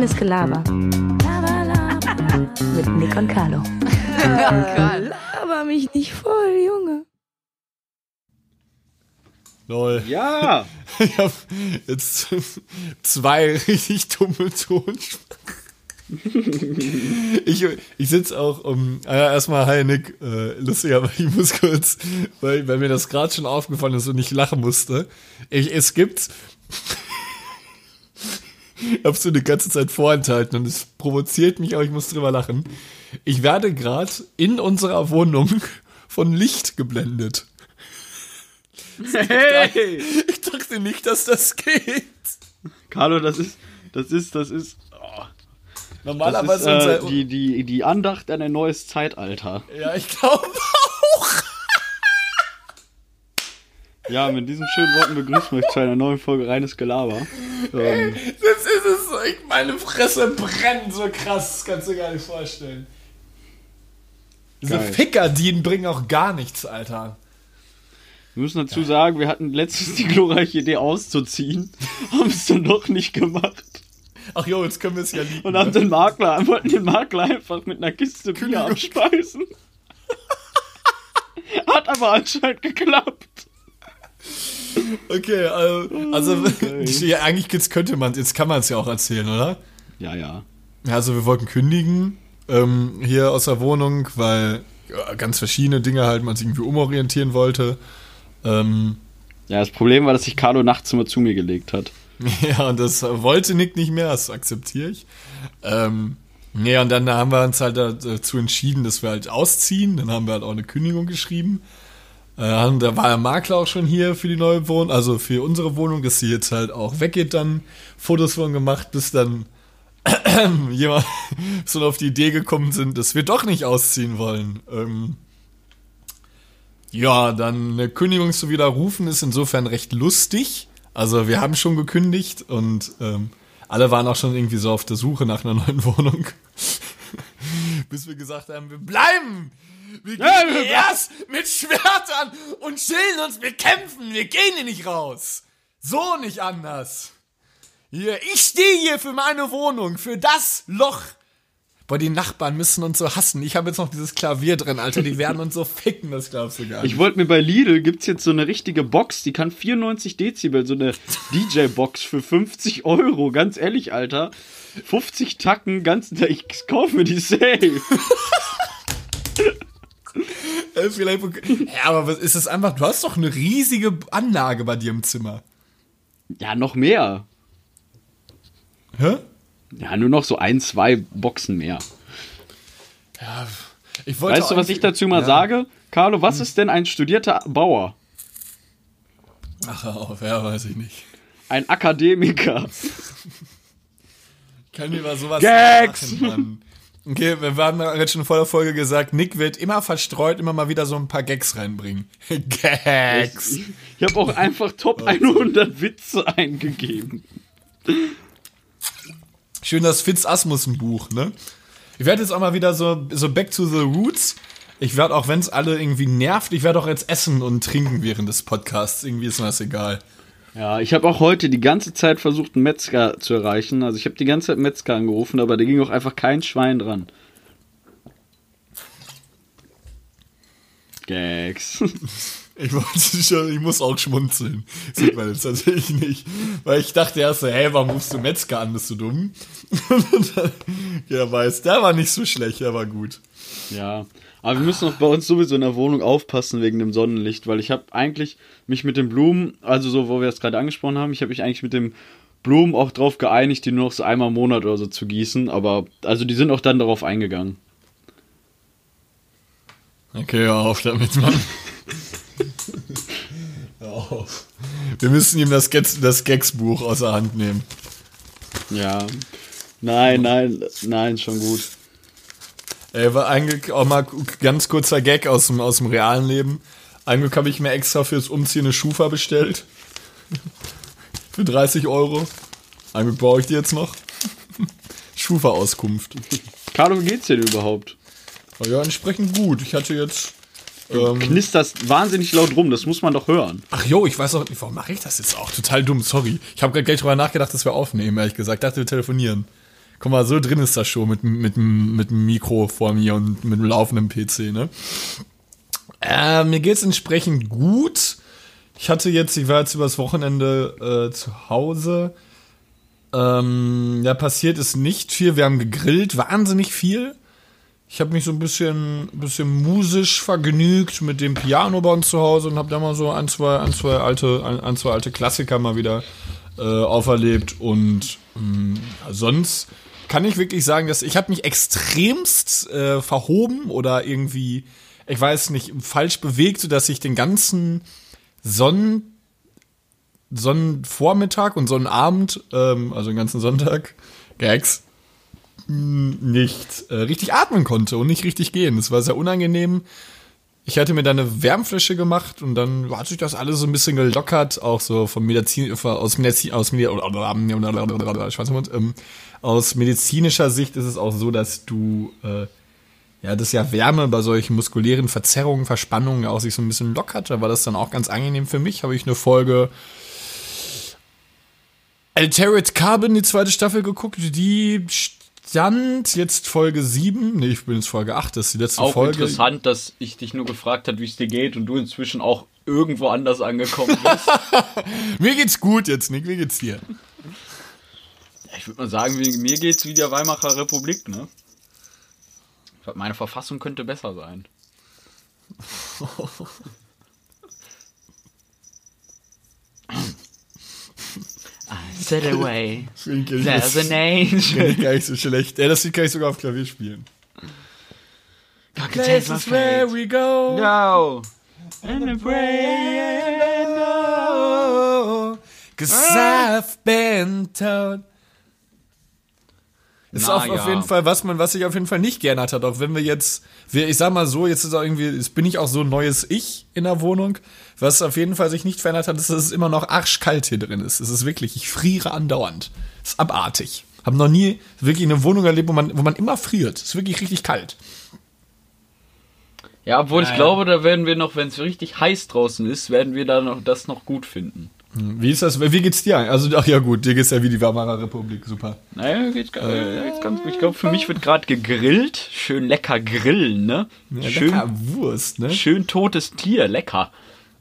Reines Gelaber. Mit Nick und Carlo. Laber mich nicht voll, Junge. Lol. Ja! Ich hab jetzt zwei richtig dumme Tonsprachen. Ich, ich sitze auch um. Ah ja, erstmal, hi Nick. Äh, lustig, aber ich muss kurz, weil, weil mir das gerade schon aufgefallen ist und ich lachen musste. Ich, es gibt. Ich hab's so eine ganze Zeit vorenthalten und es provoziert mich, aber ich muss drüber lachen. Ich werde gerade in unserer Wohnung von Licht geblendet. Hey! Ich dachte nicht, dass das geht. Carlo, das ist, das ist, das ist, oh, das Normalerweise ist äh, die, die, die Andacht an ein neues Zeitalter. Ja, ich glaube auch. Ja, mit diesen schönen Worten begrüßen wir euch zu einer neuen Folge Reines Gelaber. Ähm, Das ist es. so. Ich, meine Fresse brennt so krass. Das kannst du dir gar nicht vorstellen. Diese Geil. Fickerdien bringen auch gar nichts, Alter. wir müssen dazu sagen, wir hatten letztens die glorreiche Idee auszuziehen, haben es dann doch nicht gemacht Ach jo, jetzt können wir es ja lieben. und haben den Makler, wollten den Makler einfach mit einer Kiste Bier abspeisen. Hat aber anscheinend geklappt. Okay, also, also ja, eigentlich könnte man, jetzt kann man es ja auch erzählen, oder? Ja, ja. Ja, also wir wollten kündigen ähm, hier aus der Wohnung, weil ja, ganz verschiedene Dinge halt man sich irgendwie umorientieren wollte. Ähm, Ja, das Problem war, dass sich Carlo nachts immer zu mir gelegt hat. Ja, und das wollte Nick nicht mehr, das akzeptiere ich. Ähm, nee, und dann haben wir uns halt dazu entschieden, dass wir halt ausziehen. Dann haben wir halt auch eine Kündigung geschrieben. Äh, da war der Makler auch schon hier für die neue Wohnung, also für unsere Wohnung, dass sie jetzt halt auch weggeht, dann Fotos von gemacht, bis dann jemand so auf die Idee gekommen sind, dass wir doch nicht ausziehen wollen. Ähm, ja, dann eine Kündigung zu widerrufen ist insofern recht lustig. Also wir haben schon gekündigt und ähm, alle waren auch schon irgendwie so auf der Suche nach einer neuen Wohnung. Bis wir gesagt haben, wir bleiben! Wir gehen Ja, erst mit Schwertern und chillen uns, wir kämpfen, wir gehen hier nicht raus. So nicht anders. Hier, ich stehe hier für meine Wohnung, für das Loch. Boah, die Nachbarn müssen uns so hassen. Ich habe jetzt noch dieses Klavier drin, Alter. Die werden uns so ficken, das glaubst du gar nicht. Ich wollte mir bei Lidl gibt's jetzt so eine richtige Box, die kann 94 Dezibel, so eine DJ-Box für 50 Euro. Ganz ehrlich, Alter. 50 Tacken, ganz. Ich kaufe mir die safe. Äh, vielleicht, ja, aber was ist das einfach? Du hast doch eine riesige Anlage bei dir im Zimmer. Ja, noch mehr. Hä? Ja, nur noch so ein, zwei Boxen mehr. Ja, ich wollte Weißt du, was ich dazu mal ja. sage? Carlo, was ist denn ein studierter Bauer? Ach, auf, ja, weiß ich nicht. Ein Akademiker. Kann mir mal sowas Gags! machen, Mann. Okay, wir haben ja jetzt schon vor der Folge gesagt, Nick wird immer verstreut immer mal wieder so ein paar Gags reinbringen. Gags! Ich habe auch einfach Top 100 Witze eingegeben. Schön das Fitz Asmussen Buch, ne? Ich werde jetzt auch mal wieder so, so back to the roots. Ich werde auch, wenn es alle irgendwie nervt, ich werde auch jetzt essen und trinken während des Podcasts. Irgendwie ist mir das egal. Ja, ich habe auch heute die ganze Zeit versucht, einen Metzger zu erreichen. Also ich habe die ganze Zeit Metzger angerufen, aber da ging auch einfach kein Schwein dran. Gags. Ich wollte schon, ich muss auch schmunzeln. Sieht man jetzt tatsächlich nicht. Weil ich dachte erst so, hey, warum rufst du Metzger an? Bist du dumm? Und dann, ja, weiß, der war nicht so schlecht, der war gut. Ja, aber wir müssen auch bei uns sowieso in der Wohnung aufpassen wegen dem Sonnenlicht, weil ich habe eigentlich mich mit den Blumen, also so, wo wir es gerade angesprochen haben, ich habe mich eigentlich mit dem Blumen auch drauf geeinigt, die nur noch so einmal im Monat oder so zu gießen, aber also die sind auch dann darauf eingegangen. Okay, hör auf damit, Mann. hör auf. Wir müssen ihm das, Gags, das Gags-Buch aus der Hand nehmen. Ja. Nein, nein, nein, schon gut. Ey, war eigentlich auch mal ganz kurzer Gag aus dem, aus dem realen Leben. Eigentlich habe ich mir extra fürs Umziehen eine Schufa bestellt. Für 30 Euro. Eigentlich brauche ich die jetzt noch. Schufa-Auskunft. Carlo, wie geht's dir denn überhaupt? Oh ja, entsprechend gut. Ich hatte jetzt. Ähm, Knisterst wahnsinnig laut rum, das muss man doch hören. ach jo, ich weiß auch nicht, warum mache ich das jetzt auch? Total dumm, sorry. Ich habe gerade gleich drüber nachgedacht, dass wir aufnehmen, ehrlich gesagt. Dachte, wir telefonieren. Guck mal, so drin ist das schon mit, mit, mit dem Mikro vor mir und mit dem laufenden PC, ne? Äh, mir geht's entsprechend gut. Ich hatte jetzt, ich war jetzt übers Wochenende äh, zu Hause. Ähm, ja, passiert ist nicht viel. Wir haben gegrillt, wahnsinnig viel. Ich habe mich so ein bisschen, bisschen musisch vergnügt mit dem Piano bei uns zu Hause und habe da mal so ein, zwei, ein, zwei alte, ein, zwei alte Klassiker mal wieder äh, auferlebt. Und mh, sonst kann ich wirklich sagen, dass ich habe mich extremst äh, verhoben oder irgendwie, ich weiß nicht, falsch bewegt, sodass ich den ganzen Sonnen Sonnenvormittag und Sonnenabend, ähm, also den ganzen Sonntag, Gags, nicht äh, richtig atmen konnte und nicht richtig gehen. Das war sehr unangenehm. Ich hatte mir dann eine Wärmflasche gemacht und dann hat sich das alles so ein bisschen gelockert, auch so vom Medizin, aus Medizin, aus, ähm, aus medizinischer Sicht ist es auch so, dass du äh, ja, das ja Wärme bei solchen muskulären Verzerrungen, Verspannungen auch sich so ein bisschen lockert. Da war das dann auch ganz angenehm für mich. Habe ich eine Folge Altered Carbon, die zweite Staffel geguckt, die stand jetzt Folge 7. Nee, ich bin jetzt Folge 8, das ist die letzte auch Folge. interessant, dass ich dich nur gefragt habe, wie es dir geht und du inzwischen auch irgendwo anders angekommen bist. mir geht's gut jetzt, Nick, wie geht's dir? Ich würde mal sagen, mir geht's wie der Weimarer Republik, ne? Meine Verfassung könnte besser sein. I said away. There's an angel. Ich gar nicht so schlecht. Ja, das kann ich sogar auf Klavier spielen. Places where we go. No. And I pray no. Cause I've been told. Ist Na, auf, ja. auf jeden Fall, was man, was ich auf jeden Fall nicht gerne hat, auch wenn wir jetzt, wir, ich sag mal so, jetzt ist auch irgendwie, jetzt bin ich auch so ein neues Ich in der Wohnung. Was auf jeden Fall sich nicht verändert hat, ist, dass es immer noch arschkalt hier drin ist. Es ist wirklich, ich friere andauernd. ist abartig. Hab noch nie wirklich eine Wohnung erlebt, wo man, wo man immer friert. ist wirklich richtig kalt. Ja, obwohl ich Ja, ja. glaube, da werden wir noch, wenn es richtig heiß draußen ist, werden wir da noch das noch gut finden. Wie ist das, wie geht's dir? Also, ach ja, gut, dir geht's ja wie die Weimarer Republik, super. Naja, geht's, äh, geht's ganz gut. Ich glaube, für mich wird gerade gegrillt. Schön lecker grillen, ne? Ja, schön, lecker Wurst, ne? schön totes Tier, lecker.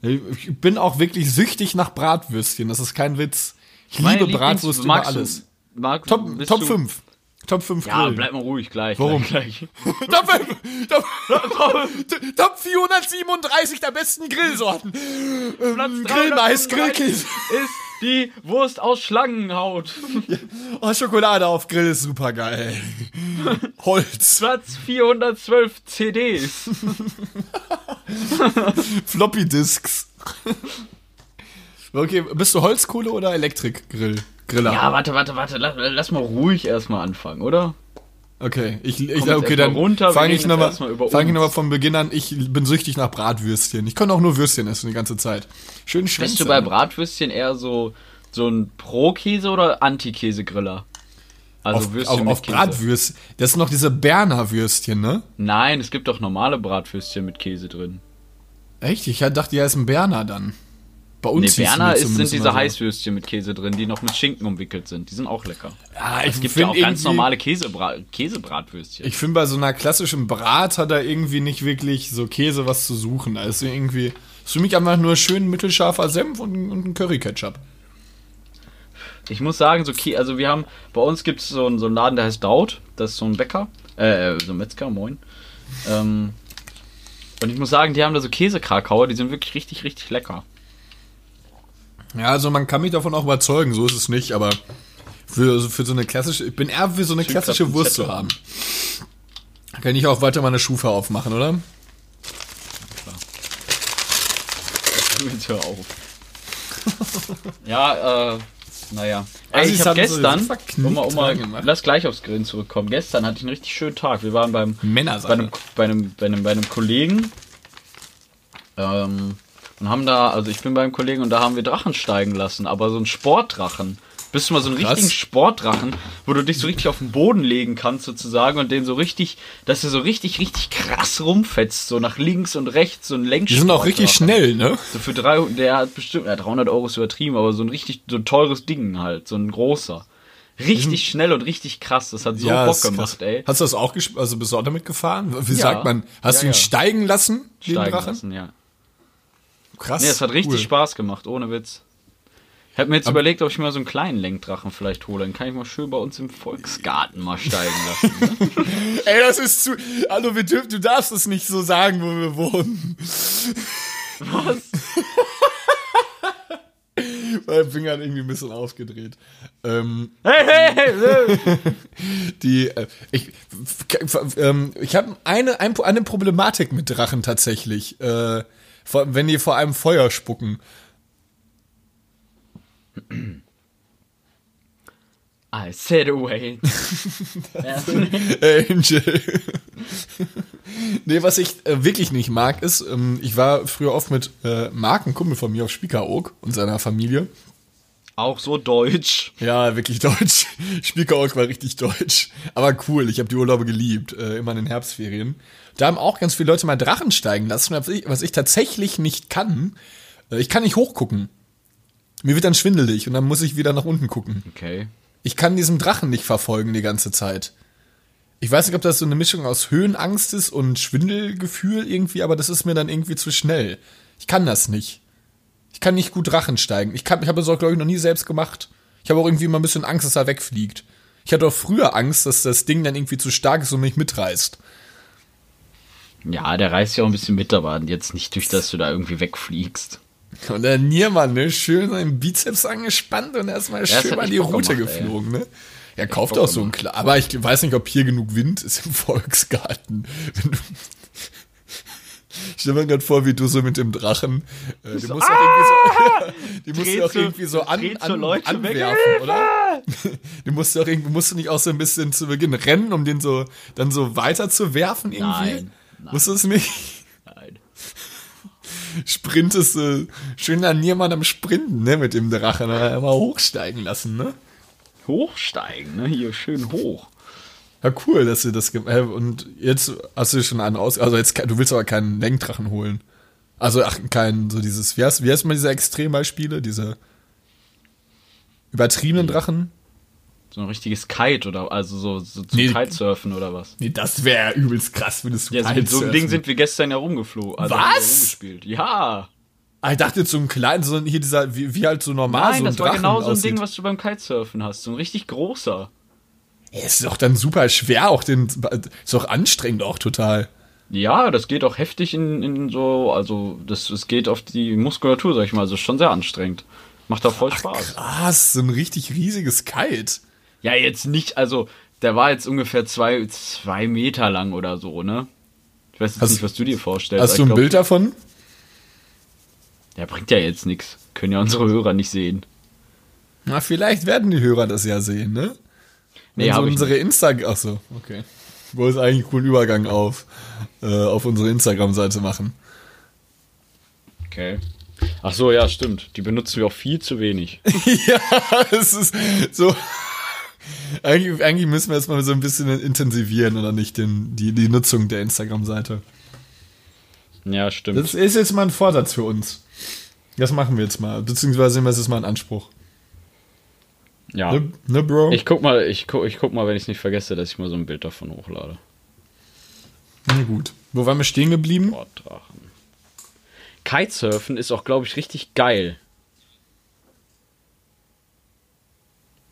Ich bin auch wirklich süchtig nach Bratwürstchen, das ist kein Witz. Ich Meine liebe Lieblings- Bratwurst über magst du- alles. Mag, Top, Top du- 5. Top 5 Ja, Grillen. bleib mal ruhig gleich. Warum? Gleich, gleich. Top 5! Top, Top 437 der besten Grillsorten. Ähm, Grillmais, 335 Grillkäse. Ist die Wurst aus Schlangenhaut. Oh, Schokolade auf Grill ist super geil. Holz. Platz 412 CDs. Floppy Disks. Okay, bist du Holzkohle oder Elektrikgrill? Griller. Ja, warte, warte, warte. Lass, lass mal ruhig erstmal anfangen, oder? Okay, ich, ich jetzt okay, dann fange ich nochmal fang ich von Beginn an. Ich bin süchtig nach Bratwürstchen. Ich kann auch nur Würstchen essen die ganze Zeit. Schön Schwänze. Bist du bei Bratwürstchen eher so, so ein Pro-Käse- oder Anti-Käse-Griller? Also auf, Würstchen auf, mit auf Käse. Bratwürstchen. Das sind noch diese Berner Würstchen, ne? Nein, es gibt doch normale Bratwürstchen mit Käse drin. Echt? Ich dachte, die heißen Berner dann. Bei uns Nee, Berner ist, sind diese so. Heißwürstchen mit Käse drin, die noch mit Schinken umwickelt sind. Die sind auch lecker. Ja, Es ich gibt ja auch ganz normale Käsebra Käsebratwürstchen. Ich finde, bei so einer klassischen Brat hat er irgendwie nicht wirklich so Käse was zu suchen. Ist irgendwie. Ist für mich einfach nur schön mittelscharfer Senf und, und ein Curry-Ketchup. Ich muss sagen, so also wir haben, bei uns gibt es so, einen- so einen Laden, der heißt Daut. Das ist so ein Bäcker, äh, so ein Metzger, moin. Ähm, und ich muss sagen, die haben da so Käsekrakauer, die sind wirklich richtig, richtig lecker. Ja, also man kann mich davon auch überzeugen, so ist es nicht, aber für, für so eine klassische, ich bin eher für so eine Typ klassische Wurst zu haben. Kann ich auch weiter meine Schufa aufmachen, oder? Hör auf. ja, äh, naja. Ey, Assis ich habe gestern, so um mal, um mal, lass gleich aufs Grillen zurückkommen. Gestern hatte ich einen richtig schönen Tag. Wir waren beim, Männersache. bei einem, bei einem, bei einem, bei einem Kollegen. Ähm, und haben da, also ich bin beim Kollegen und da haben wir Drachen steigen lassen, aber so ein Sportdrachen. Bist du mal so einen Krass. richtigen Sportdrachen, wo du dich so richtig auf den Boden legen kannst sozusagen und den so richtig, dass er so richtig, richtig krass rumfetzt, so nach links und rechts, so ein Die Lenksport. sind auch richtig schnell, ne? So für 300, der hat bestimmt, ja, 300 Euro ist übertrieben, aber so ein richtig, so ein teures Ding halt, so ein großer. Richtig schnell und richtig krass. Das hat so Ja, Bock ist krass. gemacht, ey. Hast du das auch gesp also bist du auch damit gefahren? Wie Ja. sagt man? Hast Ja, du ihn steigen lassen, den Steigen Drachen? lassen, ja. Krass. Nee, es hat richtig cool. Spaß gemacht, ohne Witz. Ich habe mir jetzt überlegt, ob ich mir so einen kleinen Lenkdrachen vielleicht hole. Dann kann ich mal schön bei uns im Volksgarten mal steigen lassen. Ne? Ey, das ist zu. Hallo, wir dürfen, du darfst es nicht so sagen, wo wir wohnen. Was? Mein Finger hat irgendwie ein bisschen aufgedreht. Ähm, Hey, hey, hey! hey. die, äh, ich, ähm, ich habe eine, ein, eine Problematik mit Drachen tatsächlich. Äh, wenn die vor allem Feuer spucken. I said away. Angel. nee, was ich äh, wirklich nicht mag, ist, ähm, ich war früher oft mit äh, Mark, einem Kumpel von mir, auf Spiekeroog und seiner Familie. Auch so deutsch. Ja, wirklich deutsch. Spiekeroog war richtig deutsch. Aber cool, ich habe die Urlaube geliebt, äh, immer in den Herbstferien. Da haben auch ganz viele Leute mal Drachen steigen lassen, was ich, was ich tatsächlich nicht kann. Äh, ich kann nicht hochgucken. Mir wird dann schwindelig und dann muss ich wieder nach unten gucken. Okay. Ich kann diesen Drachen nicht verfolgen die ganze Zeit. Ich weiß nicht, ob das so eine Mischung aus Höhenangst ist und Schwindelgefühl irgendwie, aber das ist mir dann irgendwie zu schnell. Ich kann das nicht. Ich kann nicht gut Drachen steigen. Ich, kann- ich habe das auch, glaube ich, noch nie selbst gemacht. Ich habe auch irgendwie immer ein bisschen Angst, dass er wegfliegt. Ich hatte auch früher Angst, dass das Ding dann irgendwie zu stark ist und mich mitreißt. Ja, der reißt ja auch ein bisschen mit, aber jetzt nicht durch, dass du da irgendwie wegfliegst. Und der Niermann, ne, schön seinen Bizeps angespannt und erstmal das schön hat mal echt die Bock Route gemacht, ey. geflogen, ne? Er kauft Bock auch so einen. Klar. Aber ich weiß nicht, ob hier genug Wind ist im Volksgarten. Ich stell mir gerade vor, wie du so mit dem Drachen. Äh, die musst du auch irgendwie so, die musst du auch so- irgendwie so an, dreht so an, Leute weg. anwerfen, oder? Die musst du auch irgendwie, musst du nicht auch so ein bisschen zu Beginn rennen, um den so dann so weiter zu werfen irgendwie? Nein, nein. Musst du es nicht? Nein. sprintest du schön an niemand am Sprinten, ne, mit dem Drachen. ne? Immer hochsteigen lassen, ne? Hochsteigen, ne? Hier schön hoch. Ja, cool, dass du das gemacht Und jetzt hast du schon einen aus. Also jetzt, du willst aber keinen Lenkdrachen holen. Also, ach, kein, so dieses, wie heißt, wie heißt mal diese Extrembeispiele? Diese übertriebenen Drachen? So ein richtiges Kite oder also so, so zum Nee. Kitesurfen oder was? Nee, das wäre übelst krass, würdest du Ja, so mit so einem. Ding sind wir gestern ja rumgeflogen. Also Was? Ja. Ah, ich dachte so ein kleinen, so ein- hier dieser, wie, wie halt so normal Nein, so ein das war Drachen genau so ein aussieht. Ding, was du beim Kitesurfen hast. So ein richtig großer. Ja, ist doch dann super schwer, auch den, ist doch anstrengend auch total. Ja, das geht auch heftig in, in so, also das, das geht auf die Muskulatur, sag ich mal. Also ist schon sehr anstrengend. Macht auch voll Spaß. Krass, so ein richtig riesiges Kite. Ja, jetzt nicht, also der war jetzt ungefähr zwei, zwei Meter lang oder so, ne? Ich weiß jetzt Hast- nicht, was du dir vorstellst. Hast du ein glaub, Bild davon? Der bringt ja jetzt nichts. Können ja unsere Hörer nicht sehen. Na, vielleicht werden die Hörer das ja sehen, ne? Nee, so unsere Instagram, ach so, okay. Wo ist eigentlich einen coolen Übergang auf, äh, auf unsere Instagram-Seite machen. Okay. Ach so, ja, stimmt. Die benutzen wir auch viel zu wenig. ja, es ist so. Eigentlich, eigentlich müssen wir jetzt mal so ein bisschen intensivieren oder nicht, den, die, die Nutzung der Instagram-Seite. Ja, stimmt. Das ist jetzt mal ein Vorsatz für uns. Das machen wir jetzt mal. Beziehungsweise nehmen wir es jetzt mal in Anspruch. ja. Ne, ne Bro? Ich guck mal, ich guck, ich guck mal, wenn ich es nicht vergesse, dass ich mal so ein Bild davon hochlade. Na gut. Wo waren wir stehen geblieben? Sportdrachen. Kitesurfen ist auch, glaube ich, richtig geil.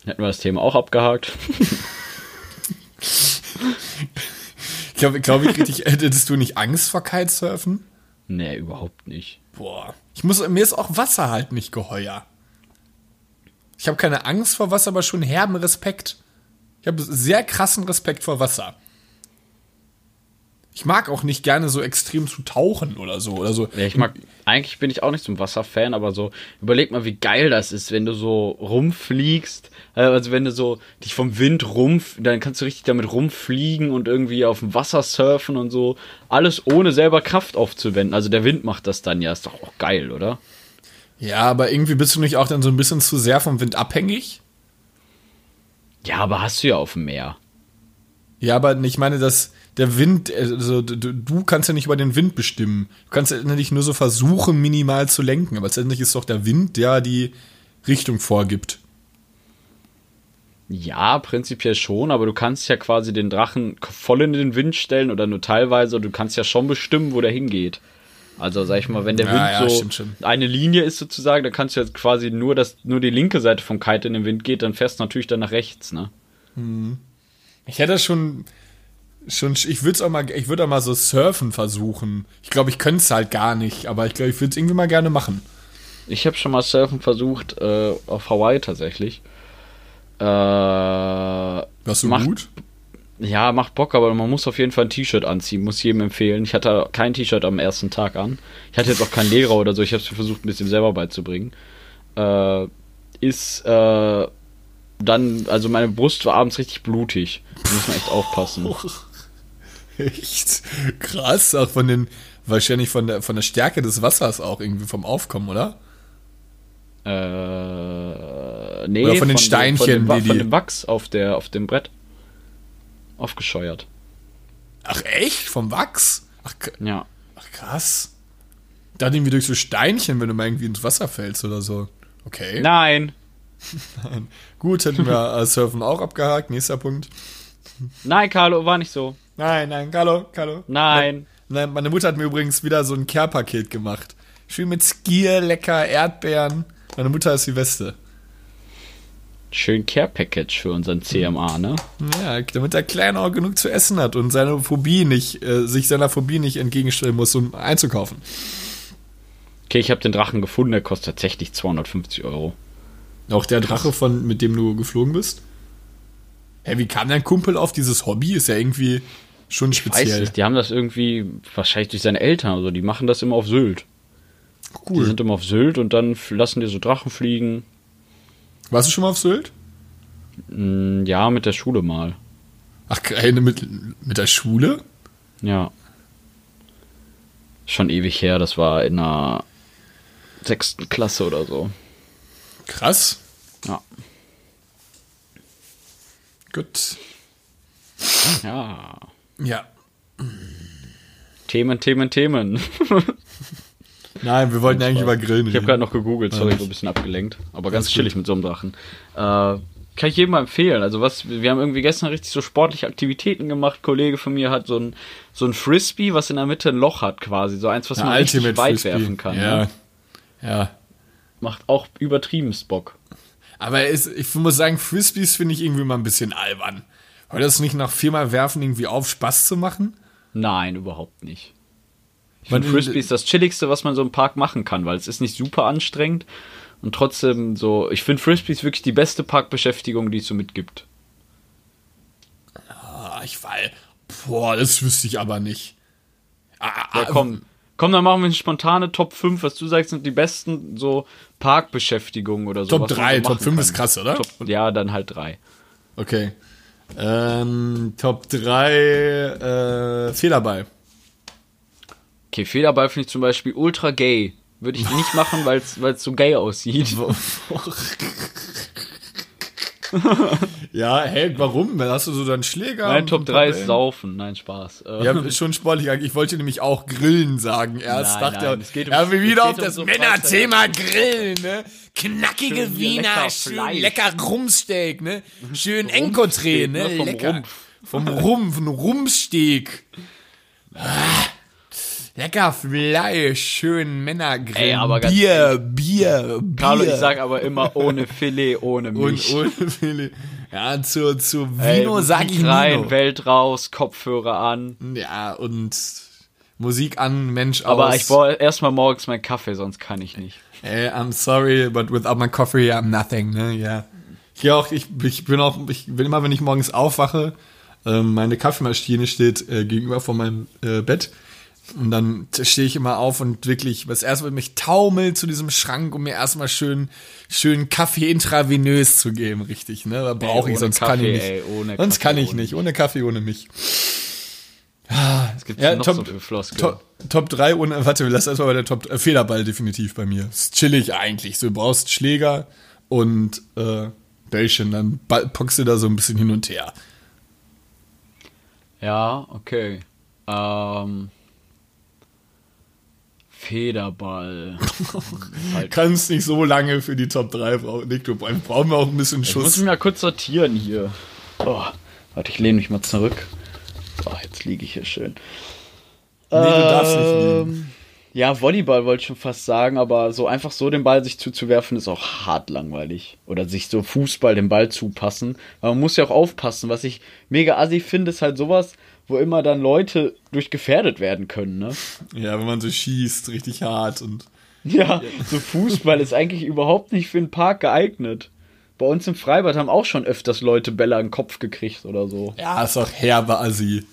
Hätten wir das Thema auch abgehakt. Ich glaube, glaub ich, richtig, hättest du nicht Angst vor Kitesurfen? nee, überhaupt nicht. Boah. Ich muss, mir ist auch Wasser halt nicht geheuer. Ich habe keine Angst vor Wasser, aber schon herben Respekt. Ich habe sehr krassen Respekt vor Wasser. Ich mag auch nicht gerne so extrem zu tauchen oder so. Oder so. Ja, ich mag, eigentlich bin ich auch nicht so ein Wasserfan, aber so, überleg mal, wie geil das ist, wenn du so rumfliegst, äh, also wenn du so dich vom Wind rumf, dann kannst du richtig damit rumfliegen und irgendwie auf dem Wasser surfen und so, alles ohne selber Kraft aufzuwenden. Also der Wind macht das dann ja, ist doch auch geil, oder? Ja, aber irgendwie bist du nicht auch dann so ein bisschen zu sehr vom Wind abhängig? Ja, aber hast du ja auf dem Meer. Ja, aber ich meine, dass der Wind, also du, du kannst ja nicht über den Wind bestimmen. Du kannst ja letztendlich nur so versuchen, minimal zu lenken. Aber letztendlich ist doch der Wind, der die Richtung vorgibt. Ja, prinzipiell schon, aber du kannst ja quasi den Drachen voll in den Wind stellen oder nur teilweise. Du kannst ja schon bestimmen, wo der hingeht. Also sag ich mal, wenn der Wind ja, so stimmt schon. eine Linie ist sozusagen, dann kannst du jetzt quasi nur, dass nur die linke Seite vom Kite in den Wind geht, dann fährst du natürlich dann nach rechts, ne? Ich hätte schon, schon, ich würde auch mal, ich würde auch mal so surfen versuchen. Ich glaube, ich könnte es halt gar nicht, aber ich glaube, ich würde es irgendwie mal gerne machen. Ich habe schon mal Surfen versucht, äh, auf Hawaii tatsächlich. Äh, ja, Warst du Macht- gut? macht Bock, aber man muss auf jeden Fall ein T-Shirt anziehen, muss jedem empfehlen. Ich hatte kein T-Shirt am ersten Tag an. Ich hatte jetzt auch keinen Lehrer oder so, ich habe es versucht, ein bisschen selber beizubringen. Äh, ist äh, dann, also meine Brust war abends richtig blutig. Da muss man echt aufpassen. Echt? Krass, auch von den, wahrscheinlich von der, von der Stärke des Wassers auch irgendwie vom Aufkommen, oder? Äh, nee, Oder von den dem- Steinchen, von dem, die von dem Wachs auf, der, auf dem Brett. Aufgescheuert. Ach echt? Vom Wachs? Ach, Ja. ach krass. Dann irgendwie durch so Steinchen, wenn du mal irgendwie ins Wasser fällst oder so. Okay. Nein. Gut, hätten wir äh, Surfen auch abgehakt. Nächster Punkt. Nein, Carlo, war nicht so. Nein, nein, Carlo, Carlo. Nein. Nein, meine Mutter hat mir übrigens wieder so ein Care-Paket gemacht. Schön mit Skier, lecker, Erdbeeren. Meine Mutter ist die Beste. Schön Care Package für unseren CMA, ne? Ja, damit der Kleine auch genug zu essen hat und seine Phobie nicht, äh, sich seiner Phobie nicht entgegenstellen muss, um einzukaufen. Okay, ich habe den Drachen gefunden, der kostet tatsächlich 250 Euro. Auch der Drache, von, mit dem du geflogen bist? Hä, wie kam dein Kumpel auf dieses Hobby? Ist ja irgendwie schon Weiß speziell. nicht, die haben das irgendwie, wahrscheinlich durch seine Eltern oder so, die machen das immer auf Sylt. Die Cool. sind immer auf Sylt und dann lassen die so Drachen fliegen. Warst du schon mal auf Sylt? Mm, Ja, mit der Schule mal. Ach, keine mit, mit der Schule? Ja. Schon ewig her, das war in der sechsten Klasse oder so. Krass. Ja. Gut. Ja. Ja. Themen, Themen, Themen. Nein, wir wollten eigentlich über Grillen Ich habe reden. gerade noch gegoogelt, sorry, Ja. so ein bisschen abgelenkt. Aber ganz chillig mit so einem Drachen. Äh, kann ich jedem mal empfehlen. Also was, wir haben irgendwie gestern richtig so sportliche Aktivitäten gemacht. Ein Kollege von mir hat so ein, so ein Frisbee, was in der Mitte ein Loch hat quasi. So eins, was man richtig weit Frisbee. werfen kann. Ja. Ne? Ja. Macht auch übertriebenst Bock. Aber es, ich muss sagen, Frisbees finde ich irgendwie mal ein bisschen albern. Weil das nicht nach viermal werfen irgendwie auf, Spaß zu machen? Nein, überhaupt nicht. Ich finde Frisbee ist das chilligste, was man so im Park machen kann, weil es ist nicht super anstrengend und trotzdem so. Ich finde Frisbee ist wirklich die beste Parkbeschäftigung, die es so mitgibt. Ah, ich weil. Boah, das wüsste ich aber nicht. Ah, Ja, ah, komm. Komm, dann machen wir eine spontane Top 5, was du sagst, sind die besten so Parkbeschäftigungen oder so. Top was man 3, so Top machen 5 kann. ist krass, oder? Top, ja, dann halt 3. Okay. Ähm, Top 3, äh, Federball. Okay, Federball finde ich zum Beispiel ultra gay. Würde ich nicht machen, weil es so gay aussieht. ja, hey, warum? Hast du so deinen Schläger. Mein und Top ein paar 3 ist. Saufen. Nein, Spaß. Äh, Ja, ist schon sportlich. Ich wollte nämlich auch Grillen sagen. Erst Nein, dachte nein, es geht um- ja, wieder auf um das so Männerthema Grillen, ne? Knackige Schön Wiener, lecker schön Fleisch. lecker Rumpsteak, ne? Schön ne? ne? Vom lecker. Rumpf. Vom Rumpf, ein Rumpsteak. Ah, lecker Fleisch, schön Männergrill. Ey, aber ganz Bier, Bier, Bier. Carlo, ich sag aber immer ohne Filet, ohne und Milch. ohne Filet. Ja, zu, zu Ey, Vino sag Musik ich rein, Nino. Welt raus, Kopfhörer an. Ja, und Musik an, Mensch Aber aus. ich brauche erstmal morgens meinen Kaffee, sonst kann ich nicht. Ey, I'm sorry, but without my coffee, I'm nothing, ne, ja. Ich auch, ich, ich bin auch, ich bin immer, wenn ich morgens aufwache, ähm, meine Kaffeemaschine steht äh, gegenüber von meinem äh, Bett. Und dann stehe ich immer auf und wirklich, das erste Mal mich taumel zu diesem Schrank, um mir erstmal schön, schön Kaffee intravenös zu geben, richtig, ne? Da brauche ich, sonst kann Kaffee, ich nicht. ey, ohne sonst Kaffee, kann ich ohne nicht. Ohne Kaffee, ohne mich. Es gibt Ja, noch Top- so viele Floskeln. Top, Top 3 ohne, warte, lass erstmal bei der Top, äh, Federball definitiv bei mir. Ist chillig eigentlich. So, du brauchst Schläger und äh, Bällchen, dann pockst du da so ein bisschen hin und her. Ja, okay. Ähm, Federball. halt. Kannst nicht so lange für die Top 3 brauchen. Nick, du brauchen wir auch ein bisschen Ich muss Schuss. mich mal kurz sortieren hier. Oh, warte, ich lehne mich mal zurück. Oh, jetzt liege ich hier schön. Nee, du darfst nicht liegen. Ähm, Ja, Volleyball wollte ich schon fast sagen, aber so einfach so den Ball sich zuzuwerfen ist auch hart langweilig. Oder sich so Fußball den Ball zupassen. Aber man muss ja auch aufpassen. Was ich mega assi finde, ist halt sowas, wo immer dann Leute durch gefährdet werden können, ne? Ja, wenn man so schießt, richtig hart und. Ja, so Fußball ist eigentlich überhaupt nicht für den Park geeignet. Bei uns im Freibad haben auch schon öfters Leute Bälle an den Kopf gekriegt oder so. Ja, ist auch herbe Assi.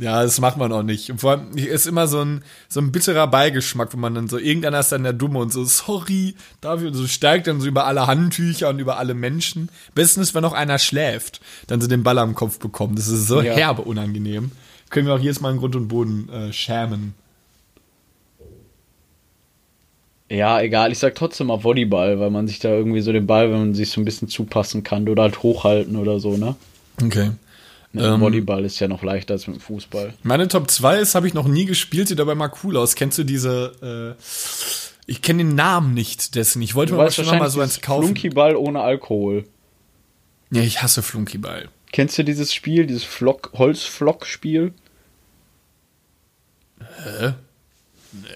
Ja, das macht man auch nicht. Und vor allem ist immer so ein, so ein bitterer Beigeschmack, wo man dann so, irgendeiner ist dann der Dumme und so, sorry, dafür, und so steigt dann so über alle Handtücher und über alle Menschen. Besten ist, wenn noch einer schläft, dann so den Ball am Kopf bekommen. Das ist so Ja. herbe unangenehm. Können wir auch jedes Mal in Grund und Boden äh, schämen. Ja, egal, ich sag trotzdem mal Volleyball, weil man sich da irgendwie so den Ball, wenn man sich so ein bisschen zupassen kann oder halt hochhalten oder so, ne? Okay. Mit Ähm. Volleyball ist ja noch leichter als mit dem Fußball. Meine Top 2 ist, habe ich noch nie gespielt, sieht aber mal cool aus. Kennst du diese, äh, ich kenne den Namen nicht dessen. Ich wollte Du mir schon mal so eins kaufen. Flunkyball ohne Alkohol. Ja, ich hasse Flunkyball. Kennst du dieses Spiel, dieses Flock, Holzflock-Spiel? Hä?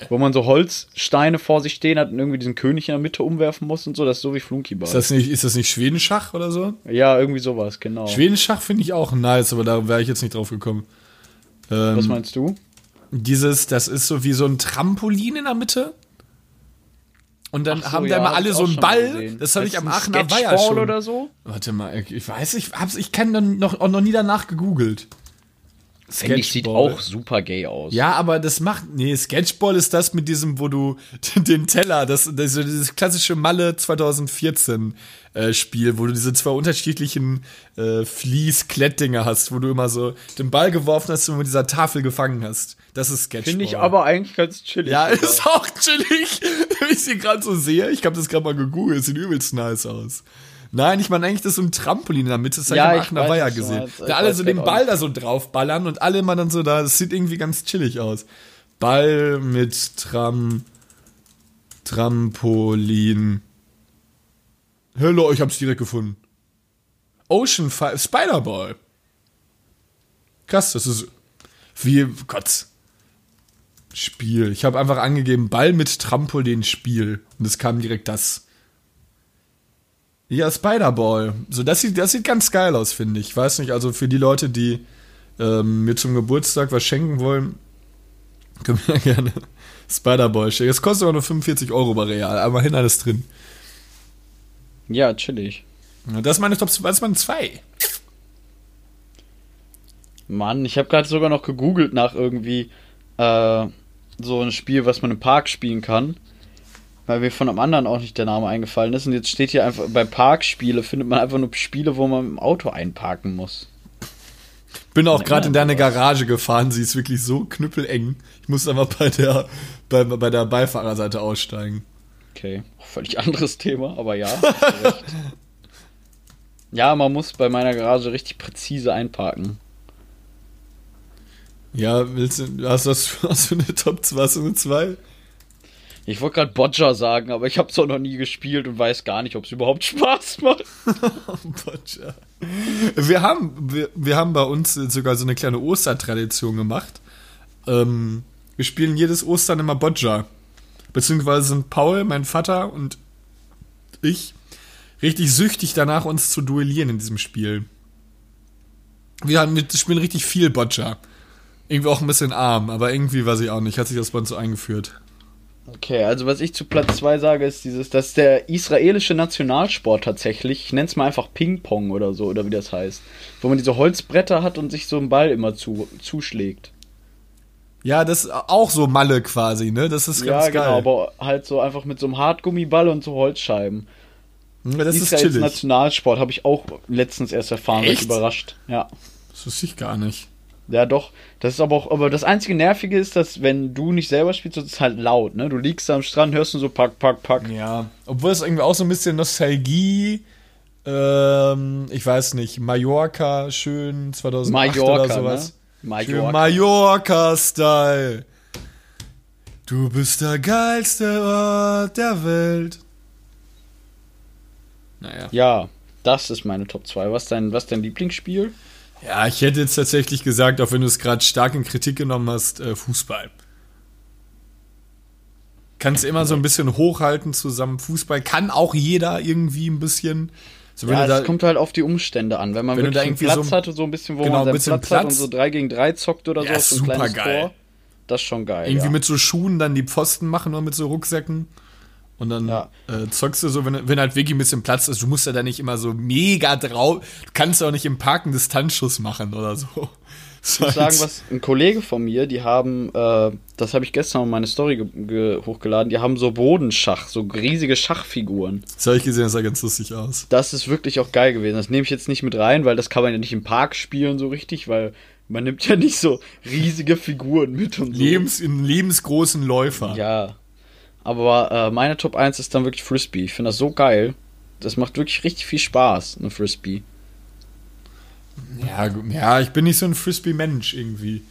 Wo man so Holzsteine vor sich stehen hat und irgendwie diesen König in der Mitte umwerfen muss und so, das ist so wie Flunkyball. Ist das nicht, ist das nicht Schwedenschach oder so? ja, irgendwie sowas, genau. Schwedenschach finde ich auch nice, aber da wäre ich jetzt nicht drauf gekommen. Ähm, Was meinst du? Dieses, das ist so wie so ein Trampolin in der Mitte. Und dann so, haben ja, da immer hab alle so einen Ball. Das habe ich am Aachener Weiher schon. oder so? Warte mal, ich- weiß, ich hab's, ich kenne noch, noch nie danach gegoogelt. Ich, sieht auch super gay aus. Ja, aber das macht. Nee, Sketchball ist das mit diesem, wo du den Teller, das, das dieses klassische Malle 2014 äh, Spiel, wo du diese zwei unterschiedlichen äh, Fließ-Klettdinger hast, wo du immer so den Ball geworfen hast und mit dieser Tafel gefangen hast. Das ist Sketchball. Finde ich aber eigentlich ganz chillig. Ja, sogar. ist auch chillig, wenn ich sie gerade so sehe. Ich habe das gerade mal gegoogelt, sieht übelst nice aus. Nein, ich meine eigentlich, das ist so ein Trampolin in der Mitte, das habe Ja, ich am ich was du gesehen. Da alle so den grad Ball da so draufballern und alle immer dann so da, das sieht irgendwie ganz chillig aus. Ball mit Tram, Trampolin. Hallo, ich hab's direkt gefunden. Ocean Fire, Spider-Ball. Krass, das ist wie, Gott. Spiel. Ich habe einfach angegeben, Ball mit Trampolin Spiel. Und es kam direkt das. Ja, Spider-Ball. So, das sieht, das sieht ganz geil aus, finde ich. Weiß nicht, also für die Leute, die ähm, mir zum Geburtstag was schenken wollen, können wir gerne Spider-Ball schenken. Es kostet aber nur 45 Euro bei Real, aber hin alles drin. Ja, chillig. Das ist meine Top 2, das ist meine 2. Mann, ich habe gerade sogar noch gegoogelt nach irgendwie äh, so ein Spiel, was man im Park spielen kann. Weil mir von einem anderen auch nicht der Name eingefallen ist. Und jetzt steht hier einfach, bei Parkspiele findet man einfach nur Spiele, wo man im Auto einparken muss. Bin auch gerade in deine. Garage gefahren, sie ist wirklich so knüppeleng. Ich muss aber bei der, bei, bei der Beifahrerseite aussteigen. Okay, völlig anderes Thema, aber ja. hast du recht. ja, man muss bei meiner Garage richtig präzise einparken. Ja, willst du, hast du, das- hast du eine Top 2, hast du eine 2? Ich wollte gerade Bodger sagen, aber ich habe es auch noch nie gespielt und weiß gar nicht, ob es überhaupt Spaß macht. Boccia. Wir haben, wir, wir haben bei uns sogar so eine kleine Ostertradition gemacht. Ähm, wir spielen jedes Ostern immer Boccia. Beziehungsweise sind Paul, mein Vater und ich richtig süchtig danach, uns zu duellieren in diesem Spiel. Wir, haben, wir spielen richtig viel Boccia. Irgendwie auch ein bisschen arm, aber irgendwie weiß ich auch nicht, hat sich das bei uns so eingeführt. Okay, also was ich zu Platz 2 sage, ist dieses, dass der israelische Nationalsport tatsächlich, ich nenne es mal einfach Ping-Pong oder so, oder wie das heißt, wo man diese Holzbretter hat und sich so einen Ball immer zu, zuschlägt. Ja, das ist auch so Malle quasi, ne? Das ist ganz ja, genau, geil. aber halt so einfach mit so einem Hartgummiball und so Holzscheiben. Ja, das ist Israels chillig. Nationalsport habe ich auch letztens erst erfahren, Echt? überrascht. Ja. Das wusste ich gar nicht. Ja, doch. Das ist aber auch, aber das einzige Nervige ist, dass wenn du nicht selber spielst, ist es halt laut, ne? Du liegst da am Strand, hörst du so pack, pack, pack. Ja, obwohl es irgendwie auch so ein bisschen Nostalgie, ähm, ich weiß nicht, Mallorca, schön 2008 Mallorca, oder sowas. ne? Mallorca. Mallorca-Style. Du bist der geilste Ort der Welt. Naja. Ja, das ist meine Top 2. Was dein, was dein Lieblingsspiel? Ja, ich hätte jetzt tatsächlich gesagt, auch wenn du es gerade stark in Kritik genommen hast, äh, Fußball. Kannst immer so ein bisschen hochhalten zusammen. Fußball kann auch jeder irgendwie ein bisschen. So, ja, es kommt halt auf die Umstände an. Wenn man wenn wirklich einen Platz so, hat, so ein bisschen, wo genau, man seinen Platz, Platz, hat und so 3 gegen 3 zockt oder ja, so, so ein kleines geil. Tor, das ist schon geil. Irgendwie ja. mit so Schuhen dann die Pfosten machen oder mit so Rucksäcken. Und dann ja. äh, zockst du so, wenn, wenn halt wirklich ein bisschen Platz ist, du musst ja da nicht immer so mega drauf. Du kannst auch nicht im Parken Distanzschuss machen oder so. Ich muss sagen, was ein Kollege von mir, die haben, äh, das habe ich gestern auf meine Story hochgeladen, die haben so Bodenschach, so riesige Schachfiguren. Das habe ich gesehen, das sah ganz lustig aus. Das ist wirklich auch geil gewesen. Das nehme ich jetzt nicht mit rein, weil das kann man ja nicht im Park spielen so richtig, weil man nimmt ja nicht so riesige Figuren mit und so. Lebens, in lebensgroßen Läufer. Ja. Aber äh, meine Top 1 ist dann wirklich Frisbee. Ich finde das so geil. Das macht wirklich richtig viel Spaß, eine Frisbee. Ja, ja, ich bin nicht so ein Frisbee-Mensch irgendwie.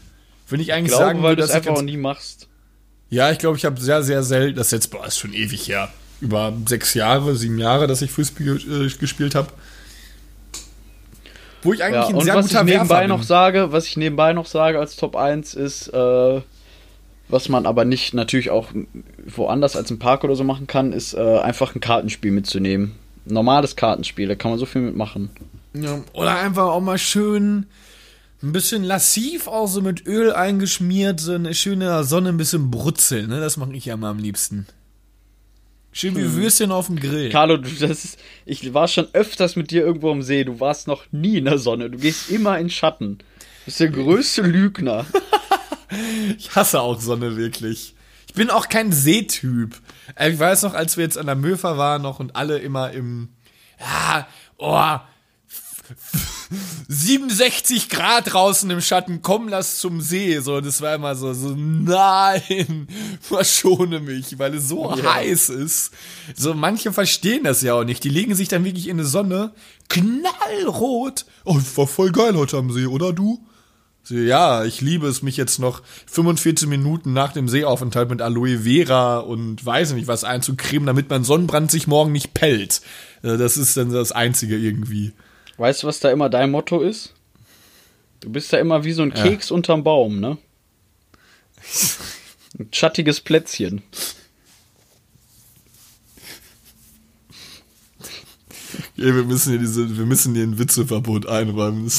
Wenn ich eigentlich ich glaube, sagen weil du es einfach auch nie machst. Ja, ich glaube, ich habe sehr, sehr selten, das jetzt, boah, ist schon ewig her. Über sechs Jahre, sieben Jahre, dass ich Frisbee äh, gespielt habe. Wo ich eigentlich ja, ein sehr was guter ich nebenbei Werfer noch sage, was ich nebenbei noch sage als Top 1 ist, äh, was man aber nicht natürlich auch woanders als im Park oder so machen kann, ist äh, einfach ein Kartenspiel mitzunehmen. Ein normales Kartenspiel, da kann man so viel mitmachen. Ja, oder einfach auch mal schön ein bisschen lassiv, auch so mit Öl eingeschmiert, so eine schöne Sonne ein bisschen brutzeln, ne? Das mache ich ja mal am liebsten. Schön wie hm. Würstchen auf dem Grill. Carlo, das ist, ich war schon öfters mit dir irgendwo am See. Du warst noch nie in der Sonne. Du gehst immer in Schatten. Du bist der größte Lügner. ich hasse auch Sonne wirklich. Ich bin auch kein Seetyp. Äh, ich weiß noch, als wir jetzt an der Möfer waren noch und alle immer im, ja, oh, 67 Grad draußen im Schatten, komm, lass zum See. So, das war immer so, so, nein, verschone mich, weil es so ja. heiß ist. So, manche verstehen das ja auch nicht. Die legen sich dann wirklich in die Sonne, knallrot. Oh, war voll geil heute am See, oder du? Ja, ich liebe es, mich jetzt noch 45 Minuten nach dem Seeaufenthalt mit Aloe Vera und weiß nicht was einzucremen, damit mein Sonnenbrand sich morgen nicht pellt. Äh, das ist dann das Einzige irgendwie. Weißt du, was da immer dein Motto ist? Du bist da immer wie so ein Keks ja. unterm Baum, ne? Ein schattiges Plätzchen. Ja, wir müssen hier diese, wir müssen hier ein Witzeverbot einräumen.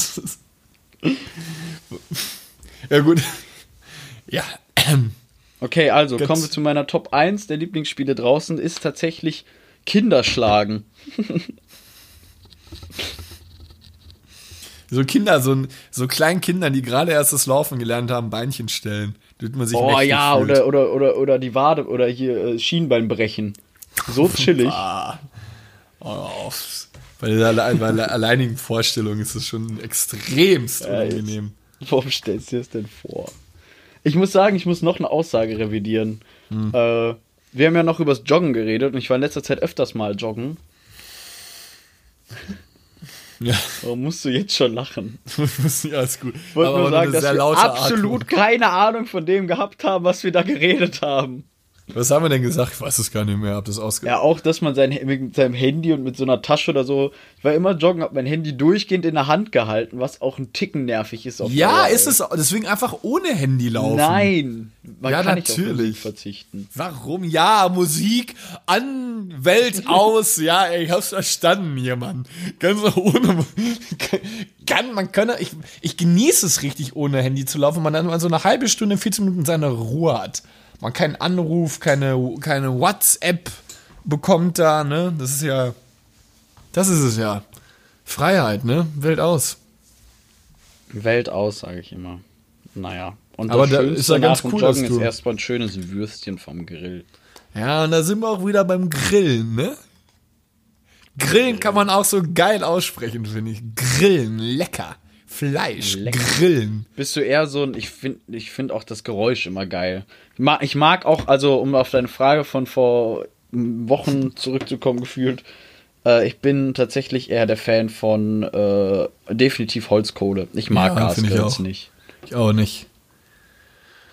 Ja, gut. Ja. Okay, also Ganz kommen wir zu meiner Top 1 der Lieblingsspiele draußen, ist tatsächlich Kinderschlagen. so Kinder, so, so kleinen Kindern, die gerade erst das Laufen gelernt haben, Beinchen stellen. Wird man sich oh ja, oder, oder, oder, oder die Wade oder hier äh, Schienbein brechen. So chillig. oh, bei der, bei der alleinigen Vorstellung ist es schon extremst unangenehm. Ja, warum stellst du dir das denn vor? Ich muss sagen, ich muss noch eine Aussage revidieren. Hm. Äh, wir haben ja noch übers Joggen geredet und ich war in letzter Zeit öfters mal joggen. Ja. Warum musst du jetzt schon lachen? ja, ist gut. Ich wollte nur sagen, dass wir absolut Atmung. keine Ahnung von dem gehabt haben, was wir da geredet haben. Was haben wir denn gesagt? Ich weiß es gar nicht mehr. Hab das ausge ja, auch, dass man sein, mit seinem Handy und mit so einer Tasche oder so. Ich war immer joggen, hab mein Handy durchgehend in der Hand gehalten, was auch ein Ticken nervig ist. ja, ist es. Deswegen einfach ohne Handy laufen. Nein. Man ja, kann natürlich. Nicht auf Musik verzichten. Warum? Ja, Musik an, Welt aus. ja, ey, ich hab's verstanden hier, Mann. Ganz ohne. Kann, man könne, ich, ich genieße es richtig, ohne Handy zu laufen, man dann mal so eine halbe Stunde, 14 Minuten seine Ruhe hat man keinen Anruf, keine, keine WhatsApp bekommt da, ne? Das ist ja, das ist es ja. Freiheit, ne? Welt aus. Welt aus, sage ich immer. Naja. Und Aber da ist ja ganz cool, Joggen ist erstmal ein schönes Würstchen vom Grill. Ja, und da sind wir auch wieder beim Grillen, ne? Grillen kann man auch so geil aussprechen, finde ich. Grillen, lecker. Fleisch, Lecker. Grillen. Bist du eher so ein, ich finde ich find auch das Geräusch immer geil. Ich mag, ich mag auch, also um auf deine Frage von vor Wochen zurückzukommen, gefühlt, äh, ich bin tatsächlich eher der Fan von äh, definitiv Holzkohle. Ich mag ja, Gasgrills nicht. Ich auch nicht.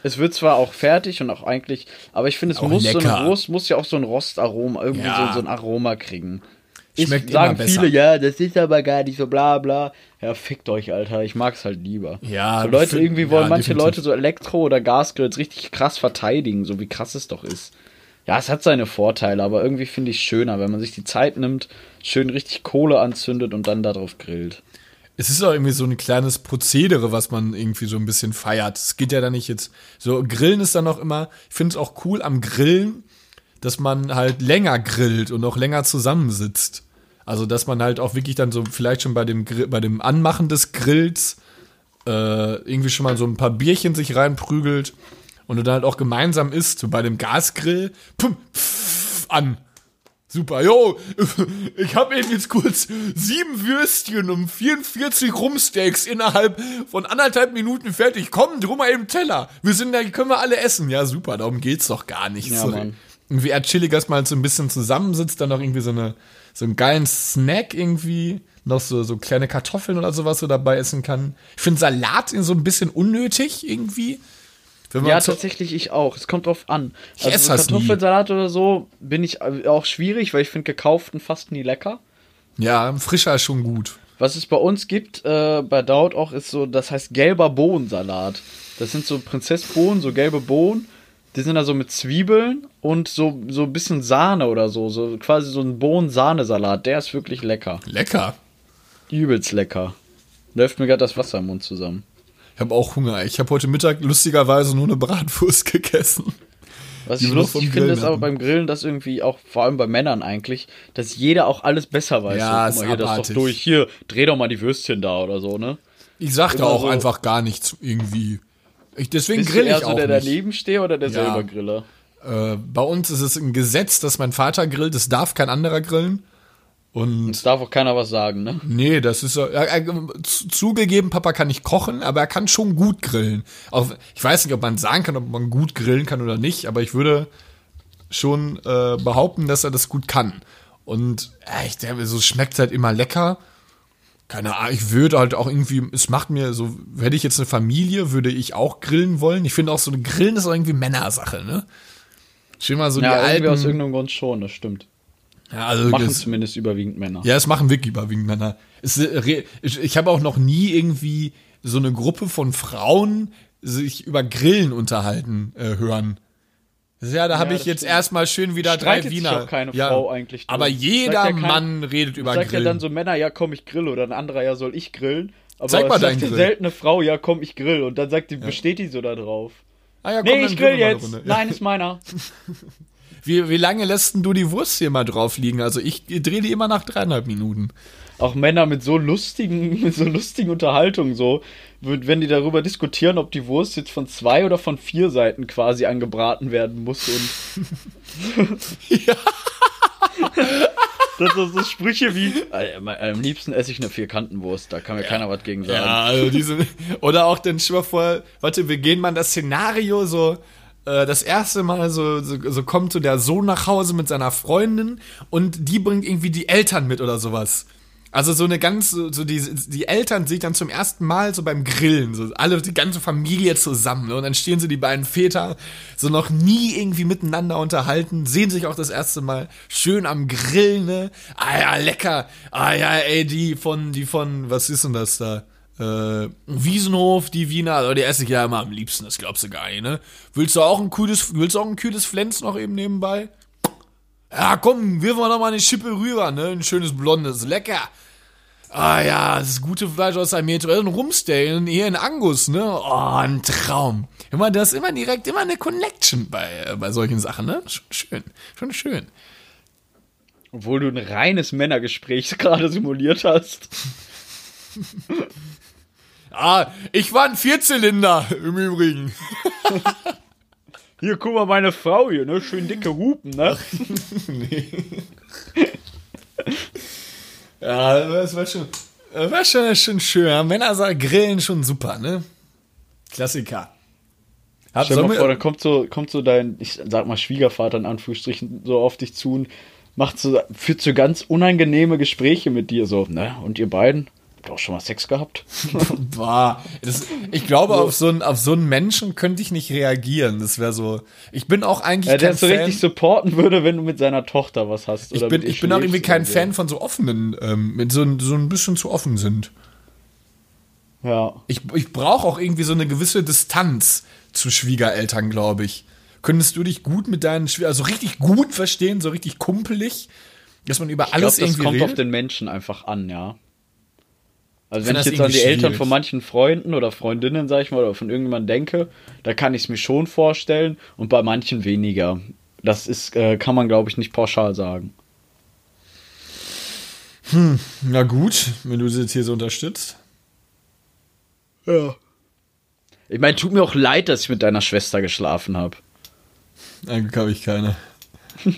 Es wird zwar auch fertig und auch eigentlich, aber ich finde, es Auch muss so Wurst muss ja auch so ein Rostaroma, irgendwie Ja. so, so ein Aroma kriegen. Ich Schmeckt sagen immer besser. viele, ja, das ist aber gar nicht so bla bla. Ja, fickt euch, Alter. Ich mag's halt lieber. Ja, so Leute, irgendwie wollen ja, manche definitiv. Leute so Elektro- oder Gasgrills richtig krass verteidigen, so wie krass es doch ist. Ja, es hat seine Vorteile, aber irgendwie finde ich schöner, wenn man sich die Zeit nimmt, schön richtig Kohle anzündet und dann darauf grillt. Es ist auch irgendwie so ein kleines Prozedere, was man irgendwie so ein bisschen feiert. Es geht ja dann nicht jetzt, so Grillen ist dann auch immer, ich finde es auch cool am Grillen, dass man halt länger grillt und auch länger zusammensitzt. Also, dass man halt auch wirklich dann so vielleicht schon bei dem, bei dem Anmachen des Grills äh, irgendwie schon mal so ein paar Bierchen sich reinprügelt und du dann halt auch gemeinsam isst, so bei dem Gasgrill, pum, pff, an. Super, yo, ich habe eben jetzt kurz sieben Würstchen und 44 Rumsteaks innerhalb von anderthalb Minuten fertig. Komm, drum mal eben Teller. Wir sind da, können wir alle essen. Ja, super, darum geht's doch gar nicht. Ja, so, Mann. Irgendwie eher chillig, dass man halt so ein bisschen zusammensitzt, dann noch irgendwie so eine, so einen geilen Snack irgendwie, noch so, so kleine Kartoffeln oder sowas so dabei essen kann. Ich finde Salat so ein bisschen unnötig irgendwie. Ja, tatsächlich ich auch. Es kommt drauf an. Ich also esse so das nie. Kartoffelsalat oder so bin ich auch schwierig, weil ich finde gekauften fast nie lecker. ja, frischer ist schon gut. Was es bei uns gibt, äh, bei Daud auch, ist so, das heißt gelber Bohnensalat. Das sind so Prinzessbohnen, so gelbe Bohnen. Die sind da so mit Zwiebeln und so, so ein bisschen Sahne oder so. So quasi so ein Bohnen-Sahnesalat. Der ist wirklich lecker. Lecker. Übelst lecker. Läuft mir gerade das Wasser im Mund zusammen. Ich habe auch Hunger. Ich habe heute Mittag lustigerweise nur eine Bratwurst gegessen. Was ich lustig finde, Grillen ist aber beim Grillen, dass irgendwie auch, vor allem bei Männern eigentlich, dass jeder auch alles besser weiß. Ja, so, guck mal, hier, das ist abartig. doch durch. Hier, dreh doch mal die Würstchen da oder so, ne? Ich sag da auch so- einfach gar nichts irgendwie. Ich, deswegen Bist du grill eher ich so auch der nicht. daneben stehe oder der Ja. selber Griller? Äh, bei uns ist es ein Gesetz, dass mein Vater grillt. Es darf kein anderer grillen. Und Es darf auch keiner was sagen, ne? nee, das ist so. Zu- zugegeben, Papa kann nicht kochen, aber er kann schon gut grillen. Auch, ich weiß nicht, ob man sagen kann, ob man gut grillen kann oder nicht, aber ich würde schon äh, behaupten, dass er das gut kann. Und äh, ich denke, so schmeckt halt immer lecker. Keine Ahnung, ich würde halt auch irgendwie, es macht mir so, hätte ich jetzt eine Familie, würde ich auch grillen wollen. Ich finde auch so eine Grillen ist auch irgendwie Männersache, ne? Schön mal so Ja, die irgendwie aus alten. irgendeinem Grund schon, das stimmt. Ja, also Machen das- zumindest überwiegend Männer. ja, es machen wirklich überwiegend Männer. Es, äh, ich habe auch noch nie irgendwie so eine Gruppe von Frauen sich über Grillen unterhalten äh, hören. Ja, da habe Ja, ich das jetzt stimmt. erstmal schön wieder Streitet drei sich Wiener. auch keine ja, Frau eigentlich Aber drum. jeder Sagt ja kein- Mann redet über Sagt ja Grillen. dann so Männer, ja komm, ich grill oder ein anderer, ja soll ich grillen. Aber Zeig mal deinen sagt ja Grill. selten eine Frau, ja komm, ich grill. Und dann sagt die, besteht die so da drauf. ah, ja, komm, Nee, ich grill jetzt. Ja. Nein, ist meiner. Wie, wie lange lässt denn du die Wurst hier mal drauf liegen? Also ich drehe die immer nach dreieinhalb Minuten. Auch Männer mit so lustigen, mit so lustigen Unterhaltungen so, wenn die darüber diskutieren, ob die Wurst jetzt von zwei oder von vier Seiten quasi angebraten werden muss und Das sind so Sprüche wie, äh, am liebsten esse ich eine Vierkantenwurst, da kann mir keiner was gegen sagen. Ja, also diese, oder auch dann schon mal vor, warte, wir gehen mal das Szenario so, äh, das erste Mal so, so, so kommt so der Sohn nach Hause mit seiner Freundin und die bringt irgendwie die Eltern mit oder sowas. Also so eine ganz, so die, die Eltern sich dann zum ersten Mal so beim Grillen, so alle, die ganze Familie zusammen. ne? Und dann stehen so die beiden Väter so noch nie irgendwie miteinander unterhalten, sehen sich auch das erste Mal schön am Grillen, ne? Ah ja, lecker. Ah ja, ey, die von, die von, was ist denn das da? Äh, Wiesenhof, die Wiener, also die esse ich ja immer am liebsten, das glaubst du gar nicht, ne? Willst du auch ein kühles, willst du auch ein kühles Flens noch eben nebenbei? Ja, komm, wirf mal noch mal eine Schippe rüber, ne? Ein schönes blondes, lecker. Ah ja, das gute Fleisch aus der Metro, ein Rumsteak, hier in Angus, ne? Oh, ein Traum. Immer das, immer direkt, immer eine Connection bei, äh, bei solchen Sachen, ne? Schon schön, schon schön. Obwohl du ein reines Männergespräch gerade simuliert hast. Ah, ich war ein Vierzylinder, im Übrigen. Hier, guck mal, meine Frau hier, ne? Schön dicke Hupen, ne? Ja, das war schon, das war schon, schon schön. Männer sagen, grillen schon super, ne? Klassiker. Hab, Stell dir mal vor, dann kommt so, kommt so dein, ich sag mal Schwiegervater in Anführungsstrichen, so auf dich zu und macht so, führt so ganz unangenehme Gespräche mit dir, so, ne? Und ihr beiden? Auch schon mal Sex gehabt? Boah, das, ich glaube, auf so, einen, auf so einen Menschen könnte ich nicht reagieren. Das wäre so. Ich bin auch eigentlich Ja, der kein so Fan. richtig supporten würde, wenn du mit seiner Tochter was hast. ich oder bin, ich bin auch irgendwie kein so. Fan von so offenen, ähm, mit so, so ein bisschen zu offen sind. Ja. Ich, ich brauche auch irgendwie so eine gewisse Distanz zu Schwiegereltern, glaube ich. Könntest du dich gut mit deinen Schwiegereltern, also richtig gut verstehen, so richtig kumpelig, dass man über Ich alles glaube, das irgendwie kommt redet? auf den Menschen einfach an, ja. Also wenn ich jetzt an die irgendwie Eltern schwierig. von manchen Freunden oder Freundinnen, sag ich mal, oder von irgendjemandem denke, da kann ich es mir schon vorstellen und bei manchen weniger. Das ist, äh, kann man, glaube ich, nicht pauschal sagen. Na gut, wenn du sie jetzt hier so unterstützt. Ja. Ich meine, tut mir auch leid, dass ich mit deiner Schwester geschlafen habe. Eigentlich habe ich keine.